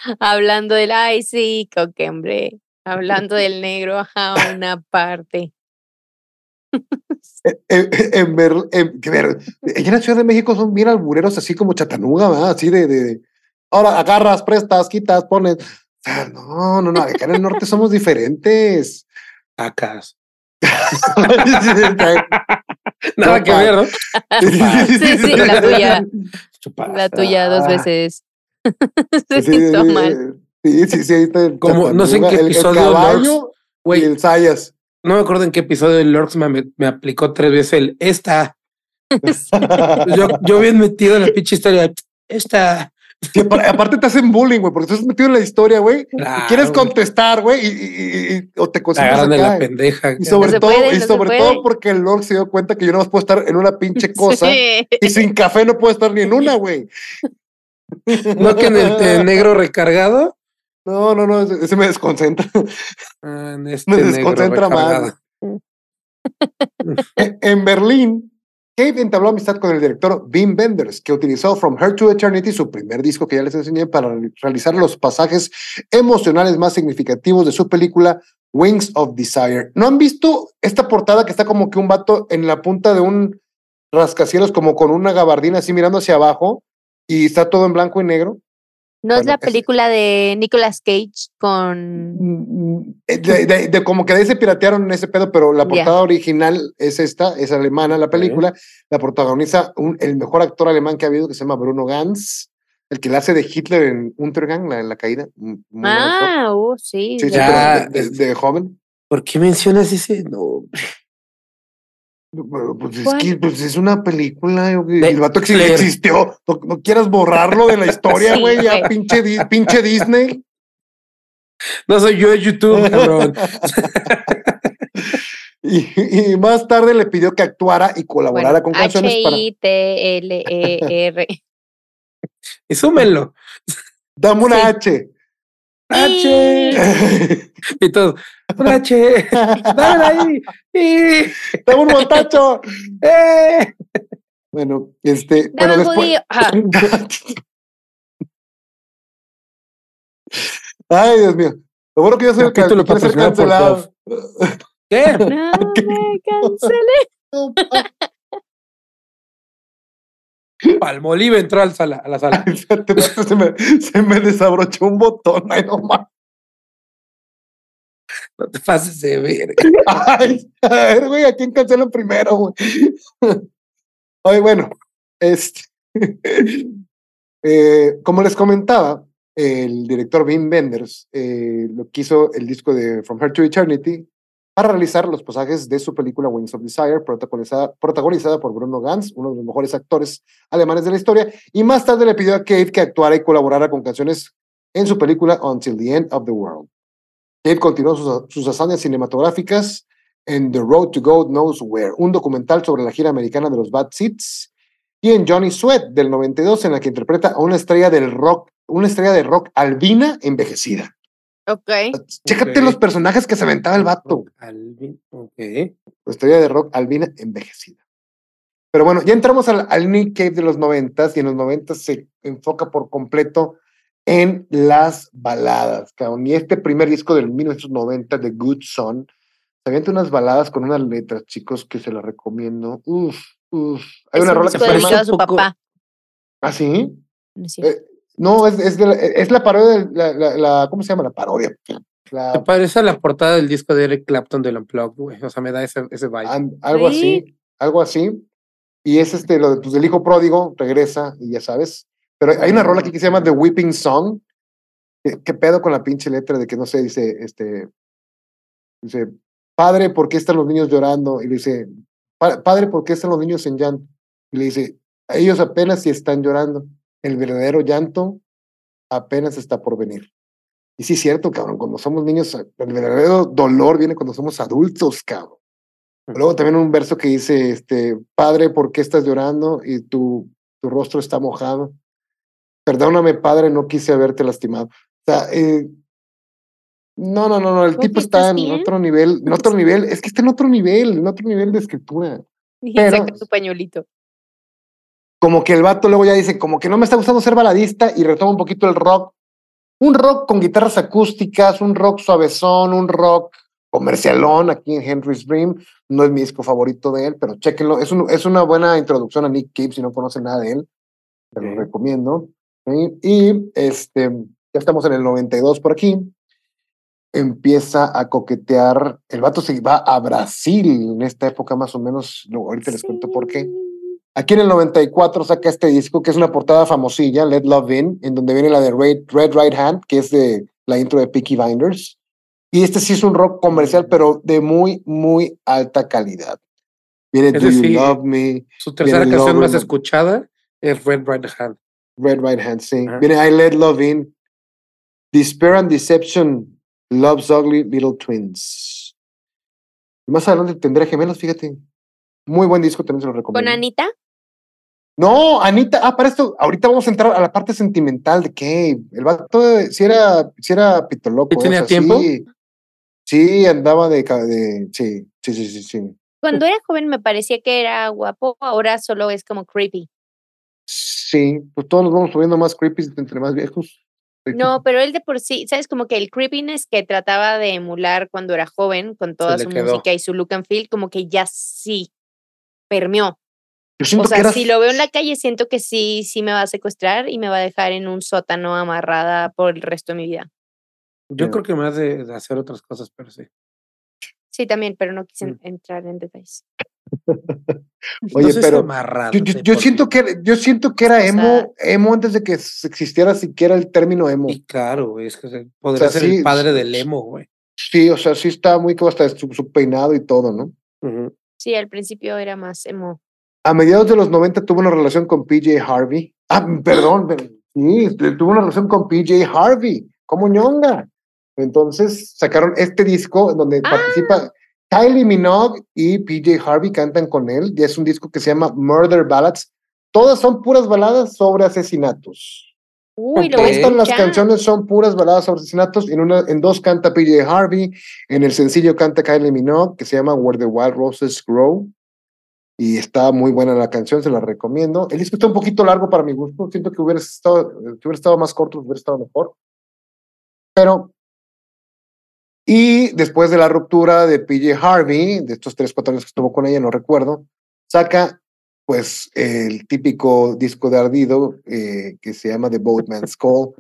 *laughs* Hablando del ay, sí, coque, hombre. Hablando del negro, ajá, una parte. en, en Berl- en- ver, allá en la Ciudad de México son bien albureros, así como Chatanuga, ¿verdad? Así de, de, de, ahora agarras, prestas, quitas, pones. O sea, no, no, no, acá en el norte somos diferentes. Sacas. *laughs* *laughs* Nada que ver, ¿no? Sí, sí, la tuya. Chupas. La tuya dos veces. *laughs* Se hizo mal. Sí, sí, sí, ahí está el Como, no sé en qué el- el episodio, caballo y el Sayas. no me acuerdo en qué episodio de Lorx me, me aplicó tres veces el esta. *laughs* Yo, yo bien metido en la pinche historia. Esta. Sí, aparte te hacen bullying, güey, porque estás metido en la historia, güey. Claro, quieres contestar, güey, y, y- y- o te de la acá. pendeja. Y sobre No todo, puede, y no sobre todo porque el Lord se dio cuenta que yo no más puedo estar en una pinche cosa *laughs* Sí. y sin café no puedo estar ni en una, güey. ¿No que en el *laughs* negro recargado? No, no, no, ese, me desconcentra. Ah, en este Me negro desconcentra más. *laughs* En Berlín, Cave entabló amistad con el director Wim Wenders, que utilizó From Her to Eternity, su primer disco que ya les enseñé, para re- realizar los pasajes emocionales más significativos de su película Wings of Desire. ¿No han visto esta portada que está como que un vato en la punta de un rascacielos, como con una gabardina así mirando hacia abajo, y está todo en blanco y negro? ¿No es la es- película de Nicolas Cage con... Mm, eh, De, de- de como que de ahí se piratearon en ese pedo, pero la portada original es esta, es alemana la película. La protagoniza un- el mejor actor alemán que ha habido, que se llama Bruno Ganz, el que la hace de Hitler en Untergang, la, la caída. muy. Ah, uh, sí. sí, sí, ya. pero de, de- de joven. ¿Por qué mencionas ese? No. Pues es que pues es una película, el vato Hitler. existió. No, no quieras borrarlo de la historia, *laughs* Sí, güey, ya pinche, pinche Disney. No soy yo de YouTube, *laughs* cabrón. y, y más tarde le pidió que actuara y colaborara con canciones para. H-I-T-L-E-R. *laughs* Y súmenlo. Dame una Sí. H. H. *laughs* Y todo. Un H. *laughs* Dale ahí. Y- *laughs* Dame un montacho. ¡Eh! Bueno, este. Dame bueno, un judío. Ajá. Ay, Dios mío. Lo bueno que yo soy el que Capítulo quiere ser cancelado. ¿Qué? No me cancelé. Palmolive entró al sala, a la sala. *laughs* Se, me, se me desabrochó un botón. Ay, no. No te pases de ver. Ay, a ver, güey, ¿a quién cancelan primero, güey? *laughs* Ay, bueno, este. *laughs* eh, como les comentaba, el director Wim Wenders eh, lo quiso el disco de From Her to Eternity para realizar los pasajes de su película Wings of Desire, protagonizada, por Bruno Ganz, uno de los mejores actores alemanes de la historia, y más tarde le pidió a Cave que actuara y colaborara con canciones en su película Until the End of the World. Cave continuó sus, hazañas cinematográficas en The Road to God Knows Where, un documental sobre la gira americana de los Bad Seeds, y en Johnny Sweat del 92, en la que interpreta a una estrella del rock, una estrella de rock albina envejecida. Ok. Chécate los personajes que se aventaba el vato. Alvin, ok. La estrella de rock albina envejecida. Pero bueno, ya entramos al, al Nick Cave de los noventas y en los noventas se enfoca por completo en las baladas, cabrón. Y este primer disco del 1990 de Good Son, se avienta unas baladas con unas letras, chicos, que se las recomiendo. Uf, uf. Hay Es una un rola que se llama... su papá. ¿Ah, sí? No sé. Eh, no, es, es, de la, es la parodia, de la, la, la- ¿cómo se llama? La parodia. La- Me parece a la portada del disco de Eric Clapton del Unplugged, güey. O sea, me da ese, ese vibe. Algo así, algo así. Y es este, lo de, pues, del hijo pródigo, regresa y ya sabes. Pero hay una rola aquí que se llama The Weeping Song. ¿Qué, qué pedo con la pinche letra de que no sé, dice, este, dice, padre, ¿por qué están los niños llorando? Y le dice, "Pa- padre, ¿por qué están los niños en llanto? Y le dice, ellos apenas si están llorando. El verdadero llanto apenas está por venir. Y sí es cierto, cabrón, cuando somos niños, el verdadero dolor viene cuando somos adultos, cabrón. Luego también un verso que dice, este, Padre, ¿por qué estás llorando? Y tu, tu rostro está mojado. Perdóname, Padre, no quise haberte lastimado. O sea, eh, no, no, no, no, el Oye, tipo está ¿estás en bien? otro nivel, en otro nivel, es que está en otro nivel, en otro nivel de escritura. *laughs* Y pero- saca su pañuelito. Como que el vato luego ya dice, como que no me está gustando ser baladista y retoma un poquito el rock. Un rock con guitarras acústicas, un rock suavezón, un rock comercialón aquí en Henry's Dream. No es mi disco favorito de él, pero chéquenlo. Es, un- es una buena introducción a Nick Cave si no conocen nada de él. Te lo recomiendo. ¿sí? Y este, ya estamos en el 92 por aquí. empieza a coquetear. El vato se va a Brasil en esta época más o menos. Ahorita les cuento por qué. Aquí en el 94 saca este disco que es una portada famosilla, Let Love In, en donde viene la de Red, Red Right Hand, que es de la intro de Peaky Binders. Y este sí es un rock comercial, pero de muy, muy alta calidad. Viene Es Do You Love Me, Su tercera Viene canción más escuchada es Red Right Hand. Red Right Hand, sí. Ajá. Viene I Let Love In, Despair and Deception, Love's Ugly Little Twins. Y más adelante tendré gemelos, fíjate. Muy buen disco, también se lo recomiendo. ¿Con Anita? No, Anita, ah, para esto, ahorita vamos a entrar a la parte sentimental de que el vato, eh, si era, si era pito loco. ¿Y tenía o sea, tiempo? Sí, sí, andaba de, de sí, sí, sí, sí, sí. Cuando era joven me parecía que era guapo, ahora solo es como creepy. Sí, pues todos nos vamos subiendo más creepy entre más viejos. No, pero él de por sí, ¿sabes? Como que el creepiness que trataba de emular cuando era joven, con toda su quedó. música y su look and feel, como que ya sí permeó. Yo siento O sea, que era, si lo veo en la calle, siento que sí, sí me va a secuestrar y me va a dejar en un sótano amarrada por el resto de mi vida. Yo creo que más de, de hacer otras cosas, pero sí. Sí, también, pero no quise Mm. entrar en detalles. *laughs* Oye, no pero amarrado, yo, siento que, yo siento que era O sea- emo, emo antes de que existiera siquiera el término emo. Y claro, güey, es que se- podría sea, ser sí, el padre del emo, güey. Sí, o sea, sí está muy como hasta su, su peinado y todo, ¿no? Sí, al principio era más emo. A mediados de los 90 tuvo una relación con PJ Harvey. Ah, perdón, sí, este, tuvo una relación con PJ Harvey, como ñonga. Entonces sacaron este disco en donde Ah. participa Kylie Minogue y PJ Harvey cantan con él. Y es un disco que se llama Murder Ballads. Todas son puras baladas sobre asesinatos. Uy, lo Todas las canciones son puras baladas sobre asesinatos. En, una, en dos canta PJ Harvey. En el sencillo canta Kylie Minogue, que se llama Where the Wild Roses Grow. Y está muy buena la canción, se la recomiendo. El disco está un poquito largo para mi gusto. Siento que hubiera estado, que hubiera estado más corto, hubiera estado mejor. Pero. Y después de la ruptura de PJ Harvey, de estos tres, cuatro años que estuvo con ella, no recuerdo, saca pues el típico disco de ardido eh, que se llama The Boatman's Call,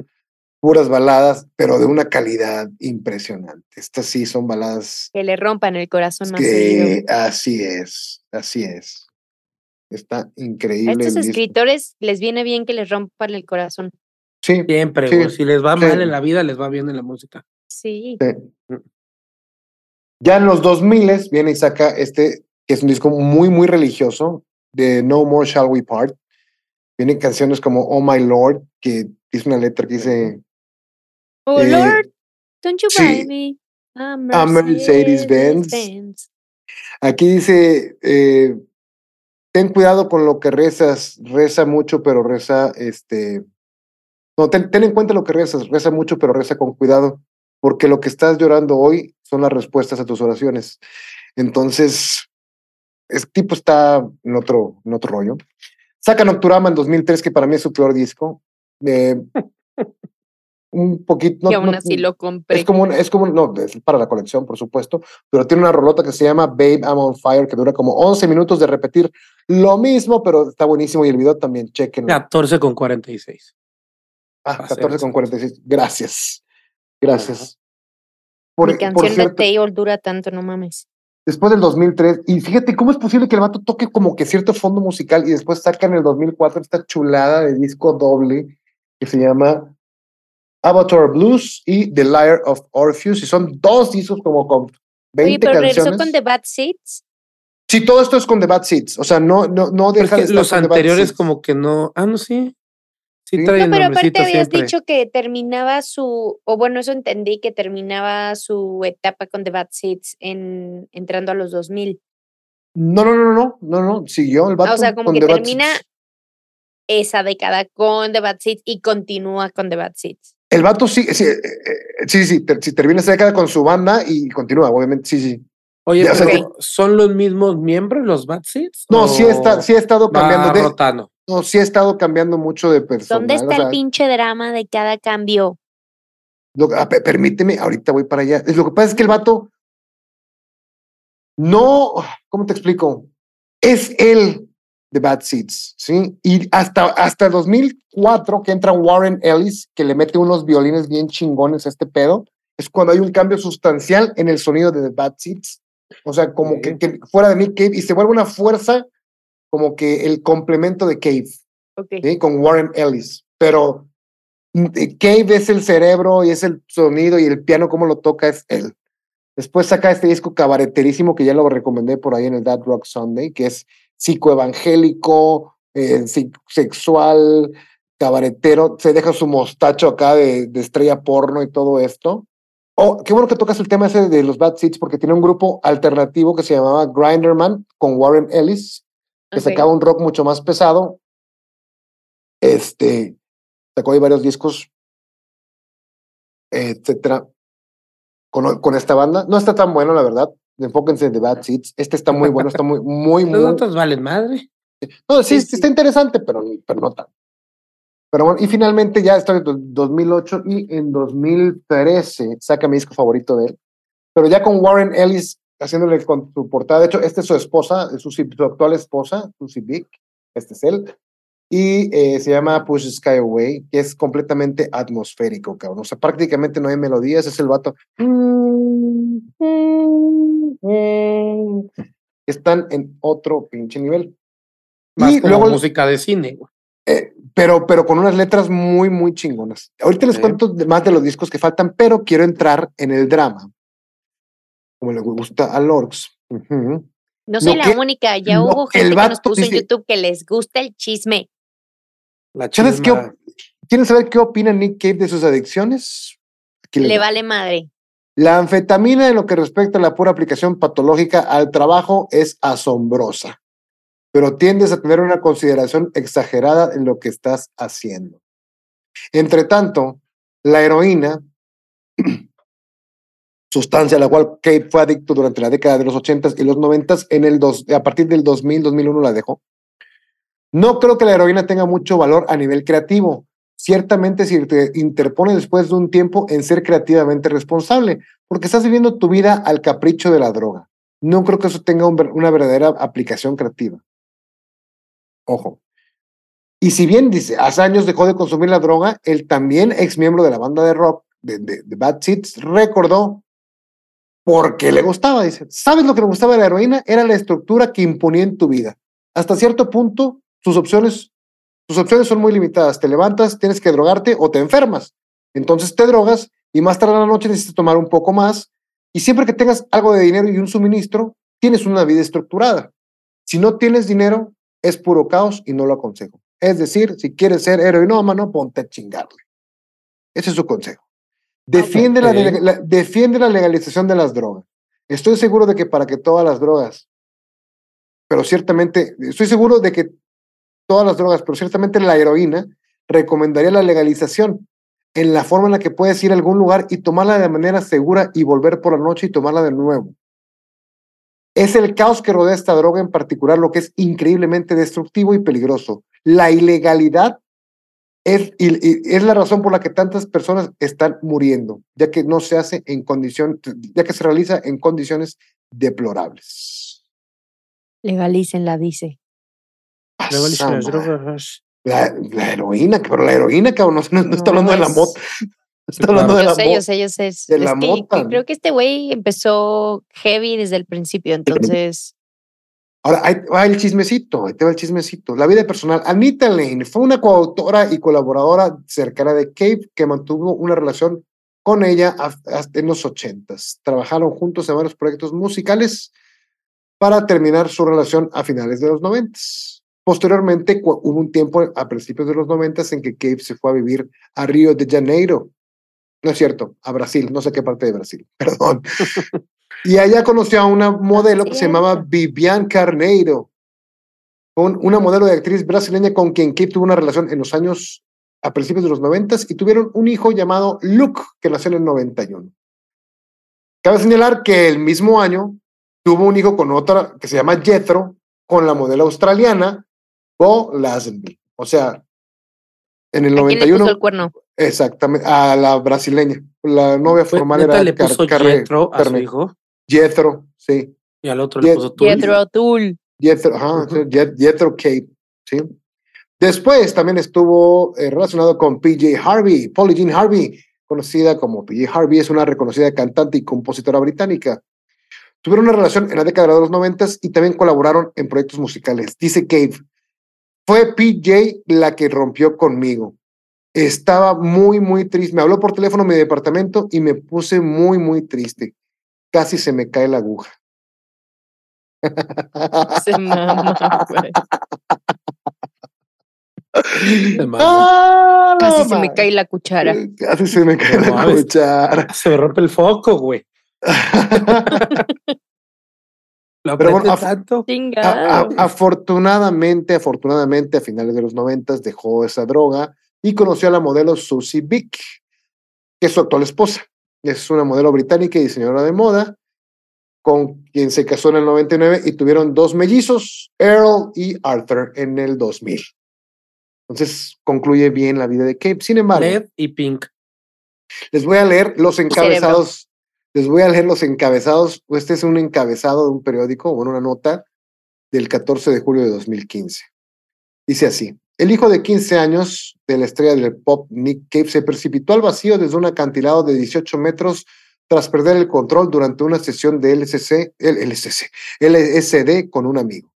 puras baladas, pero de una calidad impresionante. Estas sí son baladas Que le rompan el corazón más que así es, así es. Está A increíble. estos el disco. escritores les viene bien que les rompan el corazón. Sí, Siempre, Sí. Si les va sí. mal en la vida, les va bien en la música. Sí. sí. Ya en los 2000 viene y saca este, que es un disco muy, muy religioso, de No More Shall We Part. Vienen canciones como Oh My Lord, que es una letra que dice Oh Eh, Lord, don't you sí. buy me a A Mercedes-Benz. Mercedes-Benz. Aquí dice, eh, ten cuidado con lo que rezas, reza mucho, pero reza, este, no, ten, ten en cuenta lo que rezas, reza mucho, pero reza con cuidado, porque lo que estás llorando hoy son las respuestas a tus oraciones. Entonces, este tipo está en otro, en otro rollo. Saca Nocturama en 2003, que para mí es su peor disco. Eh, *laughs* un poquito. y no- aún no- así lo compré. es como, un- es como, un- no, es para la colección, por supuesto, pero tiene una rolota que se llama Babe, I'm on Fire, que dura como 11 minutos de repetir lo mismo, pero está buenísimo y el video también, chequen. 14 con 46. Ah, va a ser 14 con eso. 46. Gracias. Gracias. Por, Mi por canción de Table dura tanto, no mames. después del 2003, y fíjate cómo es posible que el vato toque como que cierto fondo musical y después saca en el 2004 esta chulada de disco doble que se llama Avatar Blues y The Liar of Orpheus, y son dos discos como con 20 Oye, pero regresó canciones. con The Bad Seeds. Sí, todo esto es con The Bad Seeds. O sea, no, no, no deja de estar los con The Bad anteriores como que no. Ah, no, sí. Sí, Sí. trae No, pero aparte habías siempre. dicho que terminaba su, o bueno, eso entendí, que terminaba su etapa con The Bad Seeds en, entrando a los 2000. No, no, no, no, no, no, siguió el Ah, o sea, como con que Bad termina esa década con The Bad Seeds y continúa con The Bad Seeds. El vato sí, sí, eh, eh, sí, sí, ter- sí, termina esa década con su banda y continúa, obviamente, sí, sí. Oye, Ya, o sea, pero ¿son los mismos miembros los Bad Seeds? No, ¿O sí, está, sí ha estado cambiando, de, rotando? no, sí ha estado cambiando mucho de personal. ¿Dónde está o sea, el pinche drama de cada cambio? lo- ah, pe- permíteme, ahorita voy para allá. Es Lo que pasa es que el vato no, ¿cómo te explico? Es él de Bad Seeds, ¿sí? Y hasta, hasta 2004 que entra Warren Ellis, que le mete unos violines bien chingones a este pedo, es cuando hay un cambio sustancial en el sonido de The Bad Seeds. O sea, como que, que fuera de Nick Cave y se vuelve una fuerza como que el complemento de Cave. ¿sí? con Warren Ellis. Pero mm, eh, Cave es el cerebro y es el sonido y el piano, como lo toca, es él. Después saca este disco cabareterísimo que ya lo recomendé por ahí en el That Rock Sunday, que es psicoevangélico, eh, sexual, cabaretero, se deja su mostacho acá de, de estrella porno y todo esto. Oh, qué bueno que tocas el tema ese de los Bad Seeds, porque tiene un grupo alternativo que se llamaba Grinderman con Warren Ellis, que sacaba un rock mucho más pesado. Este, sacó ahí varios discos, etcétera, con, con esta banda. No está tan bueno, la verdad. Enfóquense en The Bad Seeds. Este está muy bueno, está muy, muy, *laughs* Los muy. otros valen madre. No, sí, Sí, sí está interesante, pero, pero no tanto. Pero bueno, y finalmente ya estoy en do- 2008 y en 2013 saca mi disco favorito de él. Pero ya con Warren Ellis haciéndole con su portada. De hecho, esta es su esposa, es su, su actual esposa, Susie Vick. Este es él. Y eh, se llama Push Sky Away, que es completamente atmosférico, cabrón. O sea, prácticamente no hay melodías, es el vato. Están en otro pinche nivel. Más y como luego música de cine. güey. eh, pero, pero con unas letras muy, muy chingonas. Ahorita les cuento más de los discos que faltan, pero quiero entrar en el drama. Como le gusta a Lorx. Ujú. No soy la que- única, ya hubo gente el que nos puso en YouTube que les gusta el chisme. La ¿Sabes qué chisma. op- ¿Quieren saber qué opina Nick Cave de sus adicciones? Le va. vale madre. La anfetamina en lo que respecta a la pura aplicación patológica al trabajo es asombrosa, pero tiendes a tener una consideración exagerada en lo que estás haciendo. Entre tanto, la heroína, *clears throat* sustancia a la cual Cape fue adicto durante la década de los 80s y los 90s, en el dos, a partir del 2000, 2001 la dejó. No creo que la heroína tenga mucho valor a nivel creativo. Ciertamente si te interpone después de un tiempo en ser creativamente responsable, porque estás viviendo tu vida al capricho de la droga. No creo que eso tenga una verdadera aplicación creativa. Ojo. Y si bien dice, hace años dejó de consumir la droga, el también ex miembro de la banda de rock de, Bad Seeds recordó por qué le gustaba. Dice, ¿sabes lo que le gustaba de la heroína? Era la estructura que imponía en tu vida. Hasta cierto punto, tus opciones, tus opciones son muy limitadas. Te levantas, tienes que drogarte o te enfermas. Entonces te drogas y más tarde en la noche necesitas tomar un poco más. Y siempre que tengas algo de dinero y un suministro, tienes una vida estructurada. Si no tienes dinero, es puro caos y no lo aconsejo. Es decir, si quieres ser heroinómano, ponte a chingarle. Ese es su consejo. Defiende, la, defiende la legalización de las drogas. Estoy seguro de que para que todas las drogas, pero ciertamente, estoy seguro de que todas las drogas, pero ciertamente la heroína, recomendaría la legalización en la forma en la que puedes ir a algún lugar y tomarla de manera segura y volver por la noche y tomarla de nuevo. Es el caos que rodea esta droga en particular lo que es increíblemente destructivo y peligroso. La ilegalidad es, la razón por la que tantas personas están muriendo, ya que no se hace en condición, ya que se realiza en condiciones deplorables. Legalícenla, dice. Legalicen las Asa madre. drogas. La, la heroína, pero la heroína, cabrón, no, no- no está hablando de la es- mota. *laughs* Está claro. hablando de Yo la sé, yo sé, yo sé. Es, de es la que- que mota. creo que este güey empezó heavy desde el principio, entonces. Ahora, ahí va el chismecito, ahí te va el chismecito. La vida personal. Anita Lane fue una coautora y colaboradora cercana de Cape que mantuvo una relación con ella a- hasta en los ochentas. Trabajaron juntos en varios proyectos musicales para terminar su relación a finales de los noventas. Posteriormente, hubo un tiempo a principios de los noventas en que Cape se fue a vivir a Río de Janeiro. No es cierto, a Brasil, no sé qué parte de Brasil, *laughs* perdón. y allá conoció a una modelo que se llamaba. Vivian Carneiro, un- una modelo de actriz brasileña con quien Cape tuvo una relación en los años a principios de los noventas y tuvieron un hijo llamado Luke, que nació en el 91. Cabe señalar que el mismo año tuvo un hijo con otra que se llama Jethro, con la modelo australiana Bo Lazenby. O sea, en el ¿A quién le 91, puso el cuerno? exactamente, a la brasileña. La novia formal era le puso Jethro a su hijo Jethro, sí. y al otro Jet- le puso Tully. Pietro Tull. Jethro, ajá, Ujú. sí, Jethro. Después también estuvo eh, relacionado con PJ Harvey, Polly Jean Harvey, conocida como PJ Harvey, es una reconocida cantante y compositora británica. Tuvieron una relación en la década de los noventas y también colaboraron en proyectos musicales. Dice Cave, fue PJ la que rompió conmigo. Estaba muy, muy triste. Me habló por teléfono mi departamento y me puse muy, muy triste. Casi se me cae la aguja. Se mama, güey. ¡Ah, la Casi se me cae la cuchara. Casi se me cae No la mames. cuchara. Se me rompe el foco, güey. *laughs* Lo Pero bueno, apreté af- tanto. A- a- Chingado. afortunadamente, afortunadamente, a finales de los noventas dejó esa droga y conoció a la modelo Susie Vick, que es su actual esposa. Es una modelo británica y diseñadora de moda, con quien se casó en el 99 y tuvieron dos mellizos, Earl y Arthur, en el 2000. Entonces concluye bien la vida de Cape. Sin embargo, LED y Pink. les voy a leer los encabezados. Les voy a leer los encabezados. Este es un encabezado de un periódico, bueno, una nota del 14 de julio de 2015. Dice así: El hijo de 15 años de la estrella del pop Nick Cave se precipitó al vacío desde un acantilado de 18 metros tras perder el control durante una sesión de LSC, LSC, LSD con un amigo.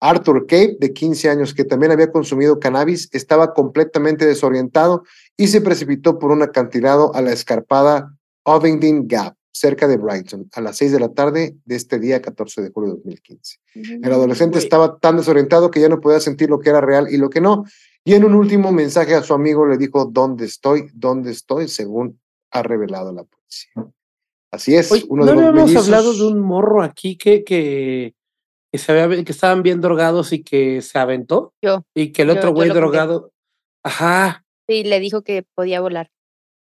Arthur Cave, de 15 años, que también había consumido cannabis, estaba completamente desorientado y se precipitó por un acantilado a la escarpada Ovingdon Gap, cerca de Brighton, a las 6 de la tarde de este día 14 de julio de 2015. El adolescente estaba tan desorientado que ya no podía sentir lo que era real y lo que no. Y en un último mensaje a su amigo le dijo, ¿dónde estoy? ¿Dónde estoy? Según ha revelado la policía. Así es, Oye, uno no de los habíamos mellizos- hablado de un morro aquí que, que, que se había, que estaban bien drogados y que se aventó. Yo. Y que el otro yo güey lo conté. drogado. Ajá. Sí, le dijo que podía volar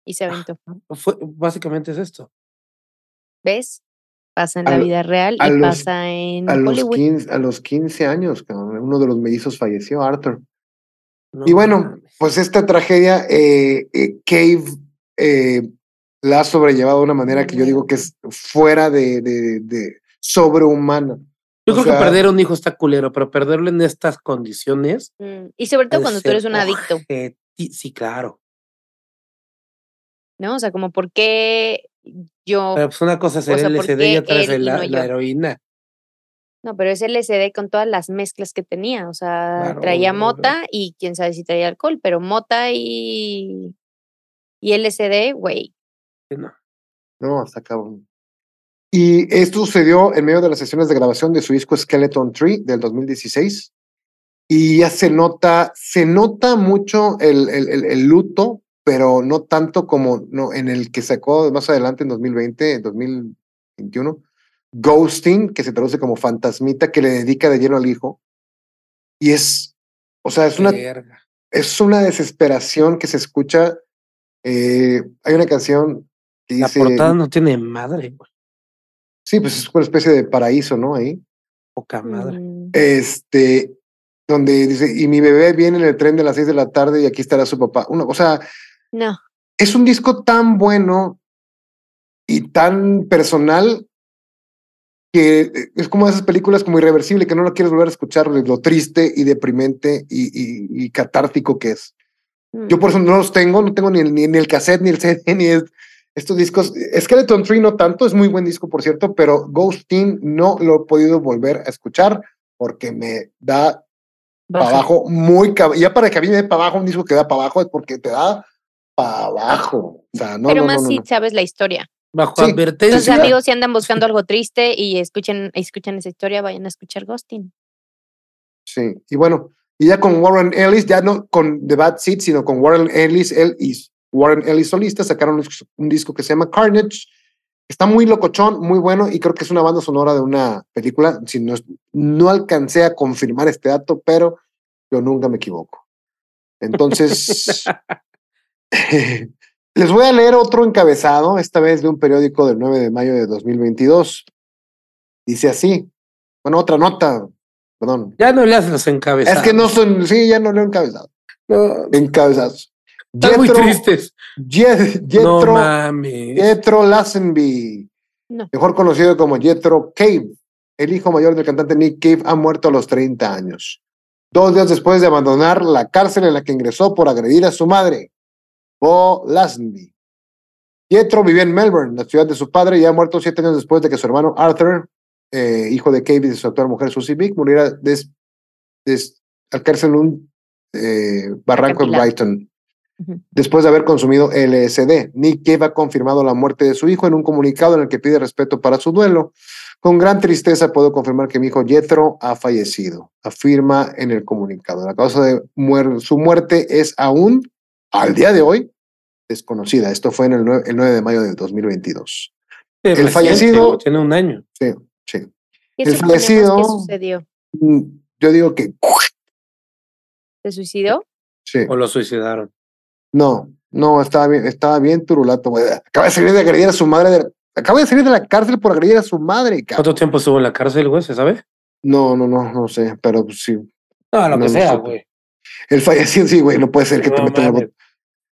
y Ah. se aventó. Fue, básicamente es esto. ¿Ves? Pasa en A la lo- vida real y los- pasa en a los, Hollywood. 15, a los 15 años, uno de los mellizos falleció, Arthur. No Y bueno, pues esta tragedia, eh, eh, Cave eh, la ha sobrellevado de una manera que yo digo que es fuera de, de, de sobrehumana. Yo o creo sea- que perder a un hijo está culero, pero perderlo en estas condiciones. Mm, Y sobre todo cuando tú eres un adicto, Sí, claro. ¿no? O sea, como por qué yo... Pero pues una cosa es el sea, ¿por LSD y otra es la, no la heroína. No, pero es LSD con todas las mezclas que tenía. O sea, Claro, traía claro. mota y quién sabe si traía alcohol, pero mota y, y LSD, güey. no. No, está cabrón. Y esto sucedió en medio de las sesiones de grabación de su disco Skeleton Tree del 2016. Y ya se nota, se nota mucho el, el, el- el luto, pero no tanto como no, en el que sacó más adelante en 2020, en 2021, Ghosting, que se traduce como fantasmita, que le dedica de lleno al hijo. Y es, o sea, es una, Verga. es una desesperación que se escucha. Eh, hay una canción que La dice, portada no tiene madre, güey. sí, pues es una especie de paraíso, ¿no? Ahí. Poca madre. Mm, Este, donde dice, y mi bebé viene en el tren de las seis de la tarde y aquí estará su papá. Una, o sea, No, es un disco tan bueno y tan personal que eh, es como esas películas como irreversible que no lo quieres volver a escuchar lo triste y deprimente y, y, y catártico que es. Yo mm, por eso no los tengo, no tengo ni, el- ni, ni el cassette, ni el *laughs* CD, ni es- estos discos. Skeleton Tree no tanto, es muy buen disco, por cierto, pero Ghosting no lo he podido volver a escuchar porque me da para abajo muy Ya para que a mí me dé para abajo un disco que da para abajo es porque te da para abajo. O sea, no, pero no, más no, si no. sabes la historia. Bajo Sí. advertencia. Entonces, amigos, si andan buscando algo triste y escuchen, escuchan esa historia, vayan a escuchar Ghosting. Sí, y bueno, y ya con Warren Ellis, ya no con The Bad Seed, sino con Warren Ellis, él y Warren Ellis solista, sacaron un disco, un disco que se llama Carnage. Está muy locochón, muy bueno, y creo que es una banda sonora de una película. Si no, es- no alcancé a confirmar este dato, pero yo nunca me equivoco. Entonces, *laughs* *laughs* les voy a leer otro encabezado, esta vez de un periódico del 9 de mayo de 2022. Dice así, bueno, otra nota, perdón, Ya no le haces los encabezados. es que no son, sí, ya no leo encabezado. No, Encabezados. están muy tristes. Je- no Jethro, mames. Jethro Lassenby, No. mejor conocido como Jethro Cave, el hijo mayor del cantante Nick Cave, ha muerto a los 30 años. Dos días después de abandonar la cárcel en la que ingresó por agredir a su madre, Bo Lassenby. Pietro vivía en Melbourne, la ciudad de su padre, y ha muerto siete años después de que su hermano Arthur, eh, hijo de Cave y de su actual mujer Susie Vick, muriera des, des- al caerse en un eh, barranco en. Brighton. Después de haber consumido LSD, Nick Cave ha confirmado la muerte de su hijo en un comunicado en el que pide respeto para su duelo. Con gran tristeza puedo confirmar que mi hijo Jethro ha fallecido, afirma en el comunicado. La causa de muer- su muerte es aún, al día de hoy, desconocida. Esto fue en el 9, el 9 de mayo de 2022. Es El reciente, fallecido- Tiene un año. Sí, sí. ¿Qué El fallecido- que sucedió? Mm, Yo digo que ¿Se suicidó? sí. O lo suicidaron. No, no, estaba bien, estaba bien turulato. güey. Acaba de salir de agredir a su madre. de- acaba de salir de la cárcel por agredir a su madre. cabrón. ¿Cuánto tiempo estuvo en la cárcel, güey? ¿Se sabe? No, no, no, no sé, pero pues sí. No, lo No, que no sea, güey. El fallecido, sí, güey, no puede ser que te metan la mames. bot-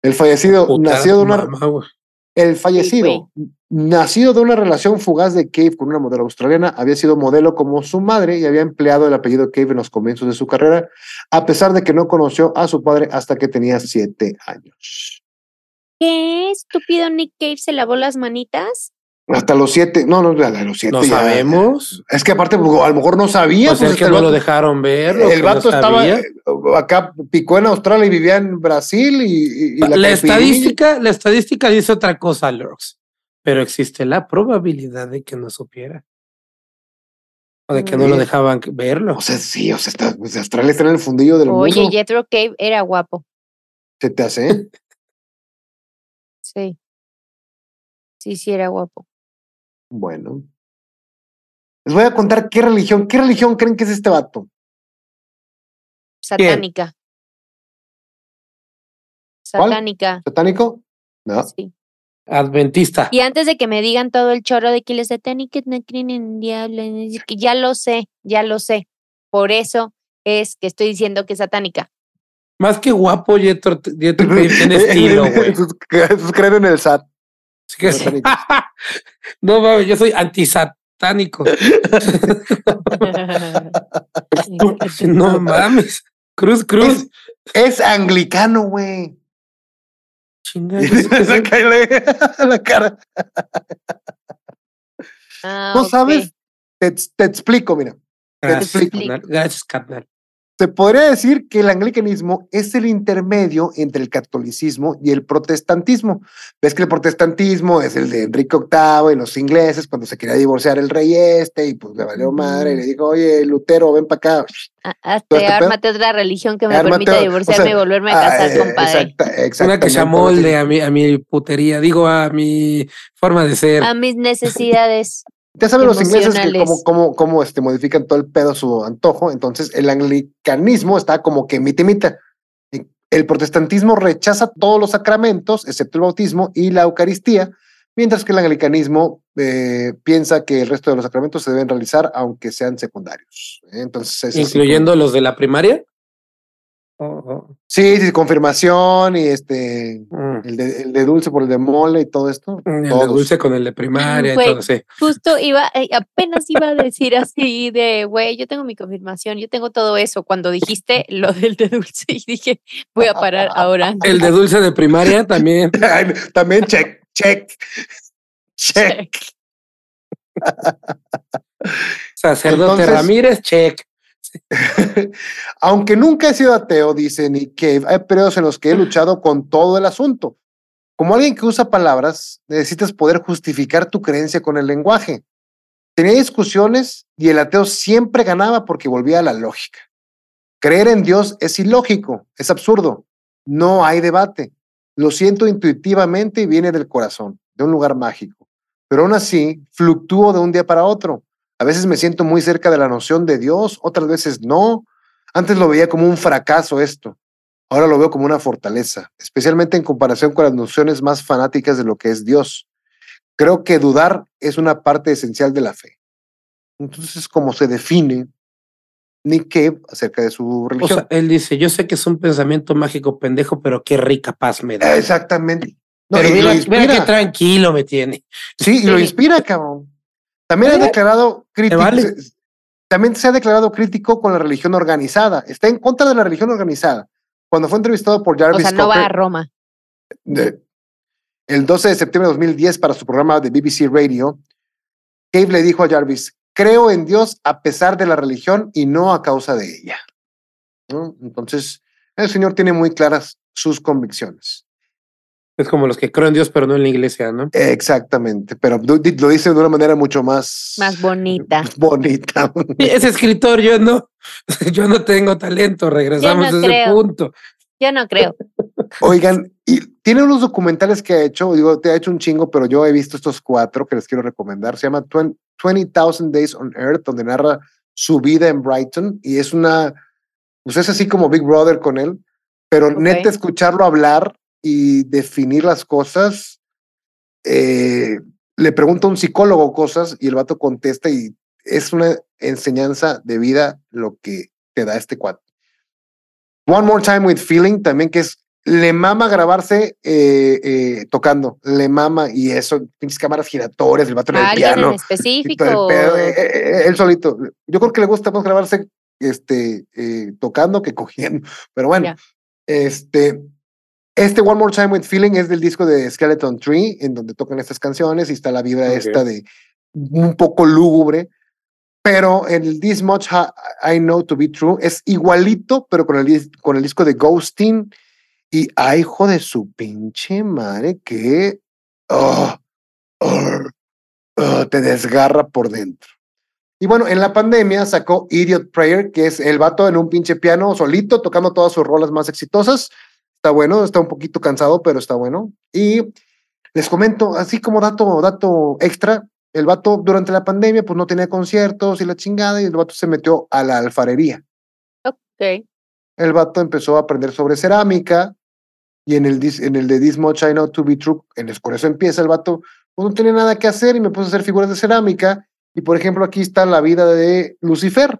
El fallecido Puta nació de una mamá, el fallecido nacido de una relación fugaz de Cave con una modelo australiana, había sido modelo como su madre y había empleado el apellido Cave en los comienzos de su carrera, a pesar de que no conoció a su padre hasta que tenía siete años. ¿Qué estúpido Nick Cave se lavó las manitas? Hasta los siete, no, no, a los siete No ya- sabemos. Es que aparte, pues, a lo mejor no sabía. Pues pues, es que no lo dejaron ver. lo El vato no estaba eh, acá, picó en Australia y vivía en Brasil y, y- y La, estadística, la estadística dice otra cosa, Lurks. Pero existe la probabilidad de que no supiera. O de que no lo Sí. dejaban verlo. O sea, sí, o sea, está, pues, Australia está en el fundillo del Oye, mundo. Jethro Cave era guapo. Se te hace. *laughs* Sí. Sí, sí, era guapo. Bueno. Les voy a contar qué religión, qué religión creen que es este vato. Satánica. ¿Cuál? Satánica. ¿Satánico? No. Sí. Adventista. Y antes de que me digan todo el chorro de que los satánicos no creen en diablo, ya lo sé, ya lo sé. Por eso es que estoy diciendo que es satánica. Más que guapo, Cave *laughs* tiene *laughs* estilo, güey. Creen en el SAT. Así que sí. *laughs* No mames, yo soy antisatánico. *laughs* no mames. Cruz, cruz. Es anglicano, güey. Chinga, ¿eso qué es? Sácale la cara. Ah, ¿No ok. sabes? Te, te explico, mira. Gracias, explico. carnal. Gracias, carnal. Se podría decir que el anglicanismo es el intermedio entre el catolicismo y el protestantismo. Ves que el protestantismo es el de Enrique VIII y los ingleses cuando se quería divorciar el rey este y pues le valió madre y le dijo, oye, Lutero, ven para acá. Ah, ¿Todo Hazte, este pedo? ármate otra religión que me Ármate, permita o divorciarme sea, y volverme a Ah, casar, eh, compadre. exacta- Una que se amolde a mi, a mi putería, digo a mi forma de ser. A mis necesidades. Ya saben los ingleses que cómo, cómo, cómo este, modifican todo el pedo a su antojo. Entonces, el anglicanismo está como que mitimita. El protestantismo rechaza todos los sacramentos, excepto el bautismo y la Eucaristía, mientras que el anglicanismo eh, piensa que el resto de los sacramentos se deben realizar, aunque sean secundarios. Entonces, es así incluyendo como- los de la primaria. Oh, oh. Sí, sí, confirmación y este. Mm. El de, el de dulce por el de mole y todo esto. El de dulce con el de primaria y todo, sí. Justo iba, eh, apenas iba a decir así de, güey, yo tengo mi confirmación, yo tengo todo eso. Cuando dijiste lo del de dulce y dije, voy a parar ahora. *laughs* El de dulce de primaria también. *laughs* También check, check, check. Sacerdote Entonces- Ramírez, check. *laughs* Aunque nunca he sido ateo, dice Nick Cave, hay periodos en los que he luchado con todo el asunto. Como alguien que usa palabras, necesitas poder justificar tu creencia con el lenguaje. Tenía discusiones y el ateo siempre ganaba porque volvía a la lógica. Creer en Dios es ilógico, es absurdo. No hay debate. Lo siento intuitivamente y viene del corazón, de un lugar mágico. Pero aún así, fluctúo de un día para otro. A veces me siento muy cerca de la noción de Dios, otras veces no. Antes lo veía como un fracaso esto. Ahora lo veo como una fortaleza, especialmente en comparación con las nociones más fanáticas de lo que es Dios. Creo que dudar es una parte esencial de la fe. Entonces, ¿cómo se define Nick Cave acerca de su O religión? sea, él dice, yo sé que es un pensamiento mágico pendejo, pero qué rica paz me da. Exactamente. No, pero mira, mira qué tranquilo me tiene. Sí, y lo *laughs* inspira, cabrón. También ha declarado crítico. vale. También se ha declarado crítico con la religión organizada. Está en contra de la religión organizada. Cuando fue entrevistado por O Jarvis sea, no va a Roma. de- el 12 de septiembre de 2010 para su programa de BBC Radio, Cave le dijo a Jarvis, creo en Dios a pesar de la religión y no a causa de ella. ¿No? Entonces, el señor tiene muy claras sus convicciones. Es como los que creen en Dios, pero no en la iglesia, ¿no? Exactamente, pero lo dice de una manera mucho más... Más bonita. *laughs* Bonita. Es escritor, yo no, *laughs* yo no tengo talento, regresamos no a ese creo. punto. Yo no creo. Oigan, y tiene unos documentales que ha hecho, digo, te ha hecho un chingo, pero yo he visto estos cuatro que les quiero recomendar. Se llama 20,000 Days on Earth, donde narra su vida en Brighton y es una, pues es así como Big Brother con él, pero Ok. neta escucharlo hablar y definir las cosas, eh, le pregunta a un psicólogo cosas y el vato contesta y es una enseñanza de vida lo que te da este cuate. One More Time with Feeling también que es le mama grabarse eh, eh, tocando, le mama y eso, pinches cámaras giratorias, el vato en el Alguien piano. en específico. pedo, eh, eh, él solito. Yo creo que le gusta más grabarse este, eh, tocando que cogiendo. Pero bueno, Ya. este, este One More Time with Feeling es del disco de Skeleton Tree, en donde tocan estas canciones y está la vibra Ok. esta de un poco lúgubre. Pero el This Much I Know to Be True es igualito, pero con el, con el disco de Ghosting. Y ay, hijo de su pinche madre, que oh, oh, oh, te desgarra por dentro. Y bueno, en la pandemia sacó Idiot Prayer, que es el vato en un pinche piano solito, tocando todas sus rolas más exitosas. Está bueno, está un poquito cansado, pero está bueno. Y les comento, así como dato, dato extra, el vato durante la pandemia pues no tenía conciertos y la chingada, y el vato se metió a la alfarería. Ok. El vato empezó a aprender sobre cerámica y en el, dis- en el de This Much I Know to Be True, en el, con eso empieza el vato, pues no tenía nada que hacer y me puse a hacer figuras de cerámica. Y por ejemplo, aquí está la vida de Lucifer.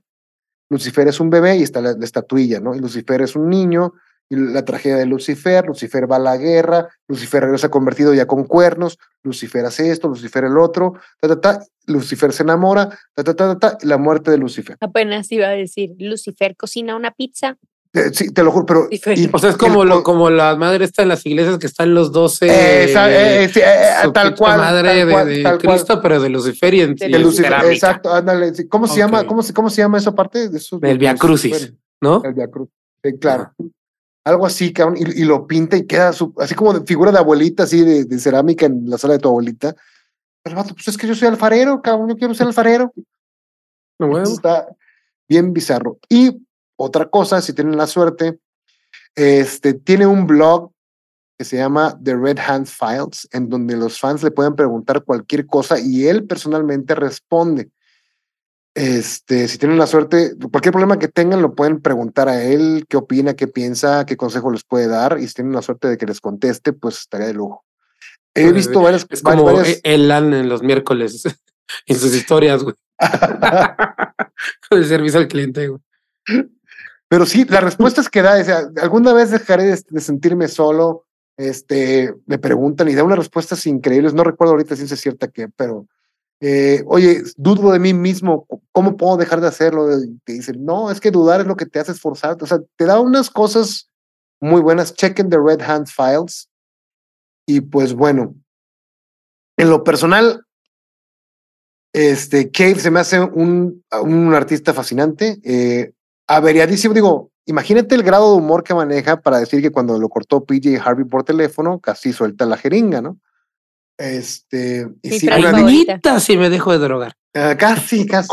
Lucifer es un bebé y está la, la estatuilla, ¿no? Y Lucifer es un niño la tragedia de Lucifer. Lucifer va a la guerra, Lucifer regresa convertido ya con cuernos, Lucifer hace esto, Lucifer el otro, ta, ta, ta, Lucifer se enamora, ta, ta, ta, ta, ta, la muerte de Lucifer. Apenas iba a decir, Lucifer cocina una pizza. Eh, sí, te lo juro, pero. Y- O sea, es como, el lo, co- como la madre está en las iglesias que están los 12. Eh, esa- eh, eh, sí, eh, eh, tal cual. madre tal de, cual, de tal cual. Cristo, pero de Lucifer y en, De y De en Lucifer, cerámica. exacto, ándale. ¿Cómo se llama? ¿Cómo se, cómo se llama esa parte? De eso, Del Via Crucis, ¿no? El Via Crucis. Claro. Algo así, cabrón, y, y lo pinta y queda su- así como de figura de abuelita, así de, de cerámica en la sala de tu abuelita. Pero vato, pues es que yo soy alfarero, cabrón, yo quiero ser alfarero. No, bueno. Está bien bizarro. Y otra cosa, si tienen la suerte, este, tiene un blog que se llama The Red Hand Files, en donde los fans le pueden preguntar cualquier cosa y él personalmente responde. Este, si tienen la suerte, cualquier problema que tengan lo pueden preguntar a él, qué opina, qué piensa, qué consejo les puede dar, y si tienen la suerte de que les conteste, pues estaría de lujo. He visto varias, Es como varias- el LAN en los miércoles *laughs* en sus historias, güey. *laughs* Con el servicio al cliente, güey. Pero sí, las respuestas que da, o sea, alguna vez dejaré de, de sentirme solo, este, me preguntan y da unas respuestas increíbles, no recuerdo ahorita si es cierta que, pero, eh, oye, dudo de mí mismo, ¿cómo puedo dejar de hacerlo? Y te dicen, no, es que dudar es lo que te hace esforzarte, o sea, te da unas cosas muy buenas, chequen the Red Hand Files, y pues bueno, en lo personal, este, Cave se me hace un, un artista fascinante, eh, averiadísimo. Digo, imagínate el grado de humor que maneja para decir que cuando lo cortó PJ Harvey por teléfono, casi suelta la jeringa, ¿no? Este, y Mi sí, una-. Anita, si me dejo de drogar. ah, casi, casi.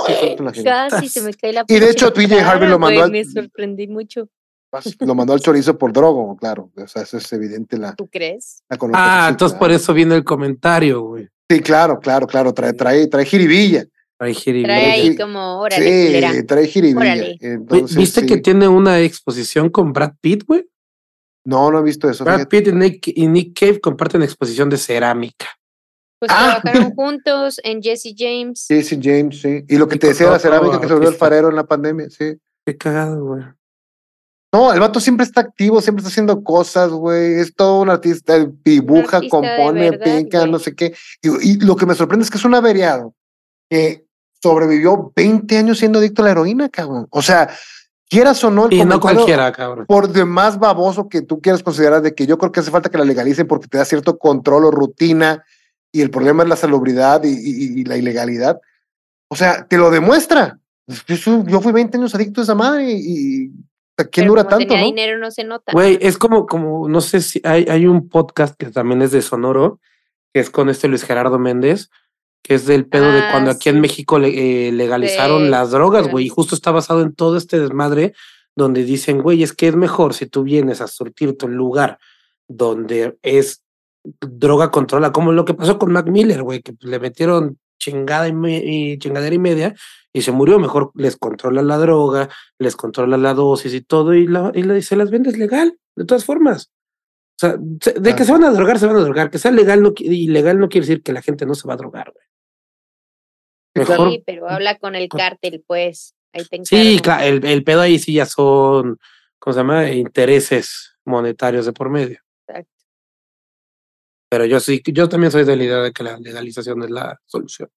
Casi se me cae la Y de hecho, PJ Harvey lo mandó al- Me sorprendí mucho. Lo mandó al chorizo por drogo, claro. O sea, eso es evidente la, ¿Tú crees? la Ah, entonces por eso viene el comentario, güey. Sí, claro, claro, claro. Trae, trae, trae jiribilla. Ay, jiribilla. Trae ahí como, órale, culera. Sí, trae jiribilla. Órale. Vi- Entonces, ¿Viste sí. que tiene una exposición con Brad Pitt, güey? No, no he visto eso. Brad fíjate. Pitt y Nick, y Nick Cave comparten exposición de cerámica. Pues Ah. trabajaron juntos en Jesse James. Jesse James, sí. Y lo que Y te decía de la cerámica que se volvió artista. alfarero en la pandemia, sí. Qué cagado, güey. No, el vato siempre está activo, siempre está haciendo cosas, güey. Es todo un artista, él dibuja, artista compone, verdad, pinca, güey. no sé qué. Y, y lo que me sorprende es que es un averiado que sobrevivió 20 años siendo adicto a la heroína, cabrón. O sea, quieras o no, el Y no cualquiera, cabrón. por demás baboso que tú quieras considerar de que yo creo que hace falta que la legalicen porque te da cierto control o rutina y el problema es la salubridad y, y- y la ilegalidad. O sea, te lo demuestra. Yo, yo fui 20 años adicto a esa madre y, y ¿quién Pero dura como tanto, tenía no? dinero no se nota. Güey, es como, como, no sé si hay, hay un podcast que también es de Sonoro, que es con este Luis Gerardo Méndez, que es del pedo de Ah, cuando aquí en. México le- eh, legalizaron Sí, las drogas, güey, y justo está basado en todo este desmadre donde dicen, güey, es que es mejor si tú vienes a surtirte un lugar donde es droga controla, como lo que pasó con Mac Miller, güey, que le metieron chingada y, me- y chingadera y media y se murió, mejor les controla la droga, les controla la dosis y todo y, la, y la- y se las vendes legal, de todas formas. O sea, se- de que Ah. se van a drogar, se van a drogar. Que sea legal no, ilegal no quiere decir que la gente no se va a drogar, güey. Mejor. Sí, pero habla con el con- cártel, pues. Ahí te Sí, claro, el, el pedo ahí sí ya son, ¿cómo se llama? Intereses monetarios de por medio. Exacto. Pero yo sí, yo también soy de la idea de que la legalización es la solución.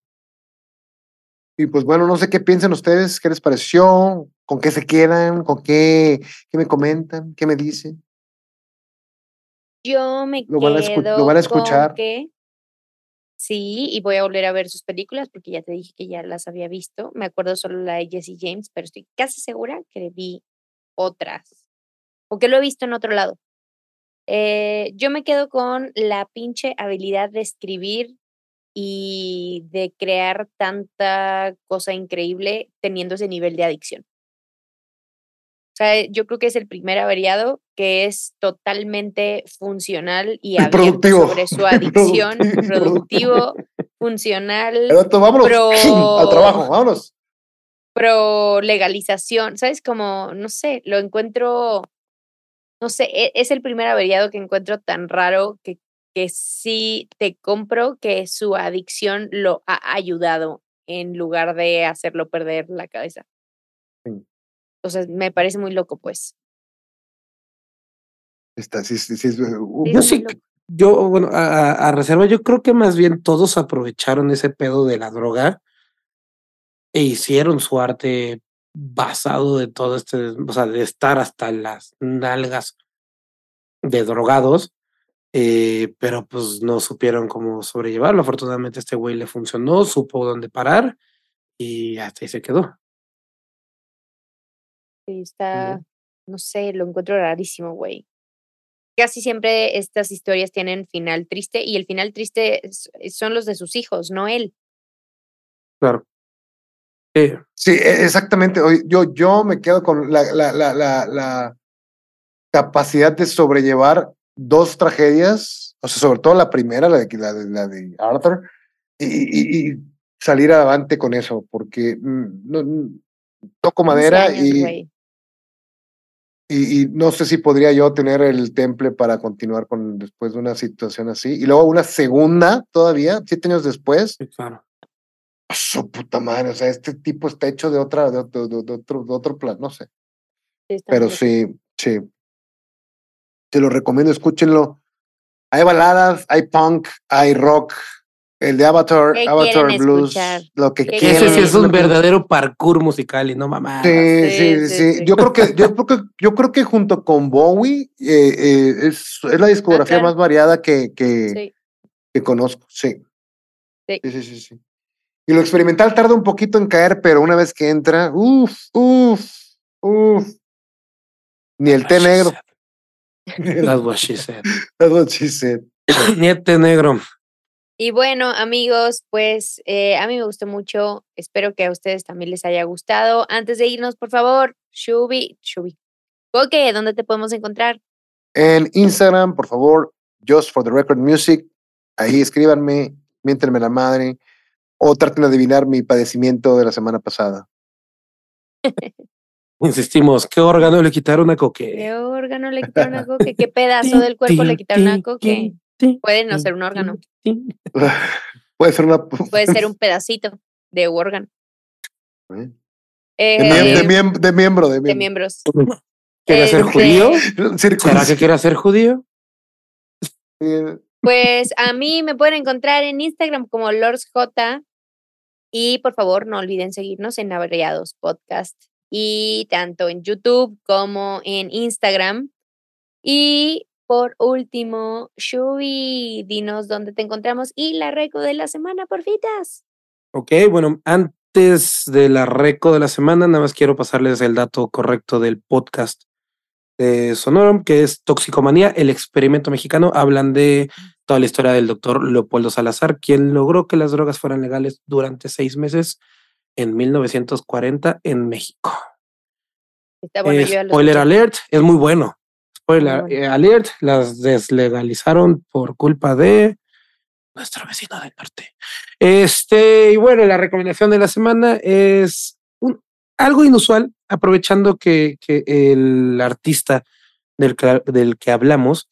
Y pues bueno, no sé qué piensan ustedes, qué les pareció, con qué se quedan, con qué, qué me comentan, qué me dicen. Yo me Lo van a escu- quedo lo van a con escuchar. que sí, y voy a volver a ver sus películas porque ya te dije que ya las había visto. Me acuerdo solo la de Jesse James, pero estoy casi segura que vi otras o que lo he visto en otro lado. Eh, yo me quedo con la pinche habilidad de escribir y de crear tanta cosa increíble teniendo ese nivel de adicción. O sea, yo creo que es el primer averiado que es totalmente funcional y Y *laughs* abierto productivo. sobre su *laughs* adicción, Productivo funcional, otro, vámonos Pro- *clears throat* al trabajo, vámonos. pro legalización, ¿sabes? Como, no sé, lo encuentro, no sé, e- es el primer averiado que encuentro tan raro que, que sí te compro que su adicción lo ha ayudado en lugar de hacerlo perder la cabeza. O sea, me parece muy loco, pues. Está, sí, sí, sí, uh, Sí, Yo sí, yo, bueno, a reserva, yo creo que más bien todos aprovecharon ese pedo de la droga e hicieron su arte basado de todo este, o sea, de estar hasta las nalgas de drogados, eh, pero pues no supieron cómo sobrellevarlo. Afortunadamente este güey le funcionó, supo dónde parar y hasta ahí se quedó. Sí, está, no sé, lo encuentro rarísimo, güey. Casi siempre estas historias tienen final triste y el final triste es- son los de sus hijos, no él. Claro. Sí, Sí, e- exactamente. Yo, yo me quedo con la, la, la, la, capacidad de sobrellevar dos tragedias, o sea, sobre todo la primera, la de, la de, la de Arthur, y, y- y salir adelante con eso, porque mm, no, mm, toco 11 madera años, y. y, y no sé si podría yo tener el temple para continuar con después de una situación así. Y luego una segunda todavía, siete años después, sí, claro. ¡a su puta madre, o sea, este tipo está hecho de otra, de otro, de, de otro, de otro plan, no sé. Sí, Pero loco. sí, sí. Te lo recomiendo, escúchenlo. Hay baladas, hay punk, hay rock. El de Avatar, ¿Qué Avatar Blues, escuchar? lo que ¿Qué quieran. Ese sí es un verdadero parkour musical y no mamá. Sí, sí, Sí, sí, sí, sí. Yo creo que, yo creo que, yo creo que junto con Bowie eh, eh, es, es la discografía más variada que, que, Sí, que conozco. Sí. Sí. Sí, sí, sí, sí. Y lo experimental tarda un poquito en caer, pero una vez que entra, uff, uff, uff. Ni el té negro. That's what she said. That's what she said. Ni el té negro. Y bueno, amigos, pues eh, a mí me gustó mucho. Espero que a ustedes también les haya gustado. Antes de irnos, por favor, Shubi, Shubi. Ok, ¿dónde te podemos encontrar? En Instagram, por favor, Just for the Record Music. Ahí escríbanme, miéntenme la madre o traten de adivinar mi padecimiento de la semana pasada. *laughs* Insistimos, ¿qué órgano le quitaron a ¿Qué Coque? órgano le quitaron a Coque? ¿Qué *laughs* pedazo del cuerpo le quitaron a Coque? Puede no ser un órgano, *laughs* Puede ser una. puede ser un *laughs* pedacito de órgano. De, Eh, de miem- de miembro, de de miembro. miembros. ¿Quiere ser Este, judío? ¿Será *laughs* que quiere ser judío? Pues a mí me pueden encontrar en Instagram como LordsJ. Y por favor, no olviden seguirnos en Averiados Podcast y tanto en YouTube como en Instagram. Y por último, Shubi, dinos dónde te encontramos y la reco de la semana, porfitas. Ok, bueno, antes de la reco de la semana, nada más quiero pasarles el dato correcto del podcast de Sonorum, que es Toxicomanía, el experimento mexicano. Hablan de toda la historia del doctor Leopoldo Salazar, quien logró que las drogas fueran legales durante seis meses en 1940 en México. Está bueno, Eh, spoiler alert, es muy bueno. Spoiler bueno. eh, alert, las deslegalizaron por culpa de nuestro vecino del norte. Este, y bueno, la recomendación de la semana es un- algo inusual, aprovechando que, que el artista del que, del que hablamos,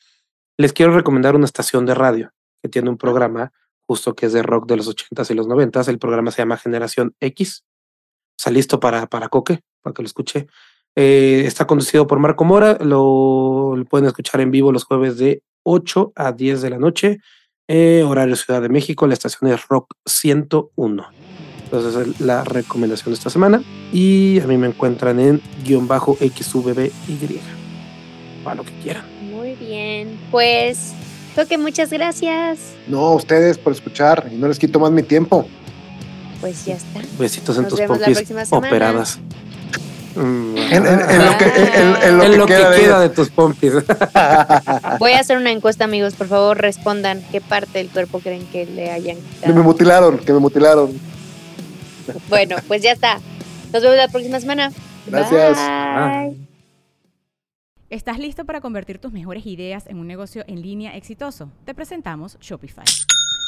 les quiero recomendar una estación de radio que tiene un programa justo que es de rock de los 80s y los 90s. El programa se llama Generación X. Está listo para, para Coque, para que lo escuche. Eh, está conducido por Marco Mora. Lo, lo pueden escuchar en vivo los jueves de 8 a 10 de la noche. eh, horario Ciudad de México. La estación es Rock 101. Entonces es la recomendación de esta semana. Y a mí me encuentran en guion bajo XVBY. Para lo que quieran. Muy bien. Pues, Toque, muchas gracias. No, a ustedes por escuchar y no les quito más mi tiempo. Pues ya está. Besitos en Nos tus vemos la pompis próxima semana. operadas. Mm, En, en- en lo que, en- en lo en que lo que queda de queda ellas. de tus pompis. *laughs* Voy a hacer una encuesta, amigos. Por favor, respondan qué parte del cuerpo creen que le hayan Que me quitado. mutilaron, que me mutilaron. Bueno, pues ya está. Nos vemos la próxima semana. Gracias. Bye. ¿Estás listo para convertir tus mejores ideas en un negocio en línea exitoso? Te presentamos Shopify.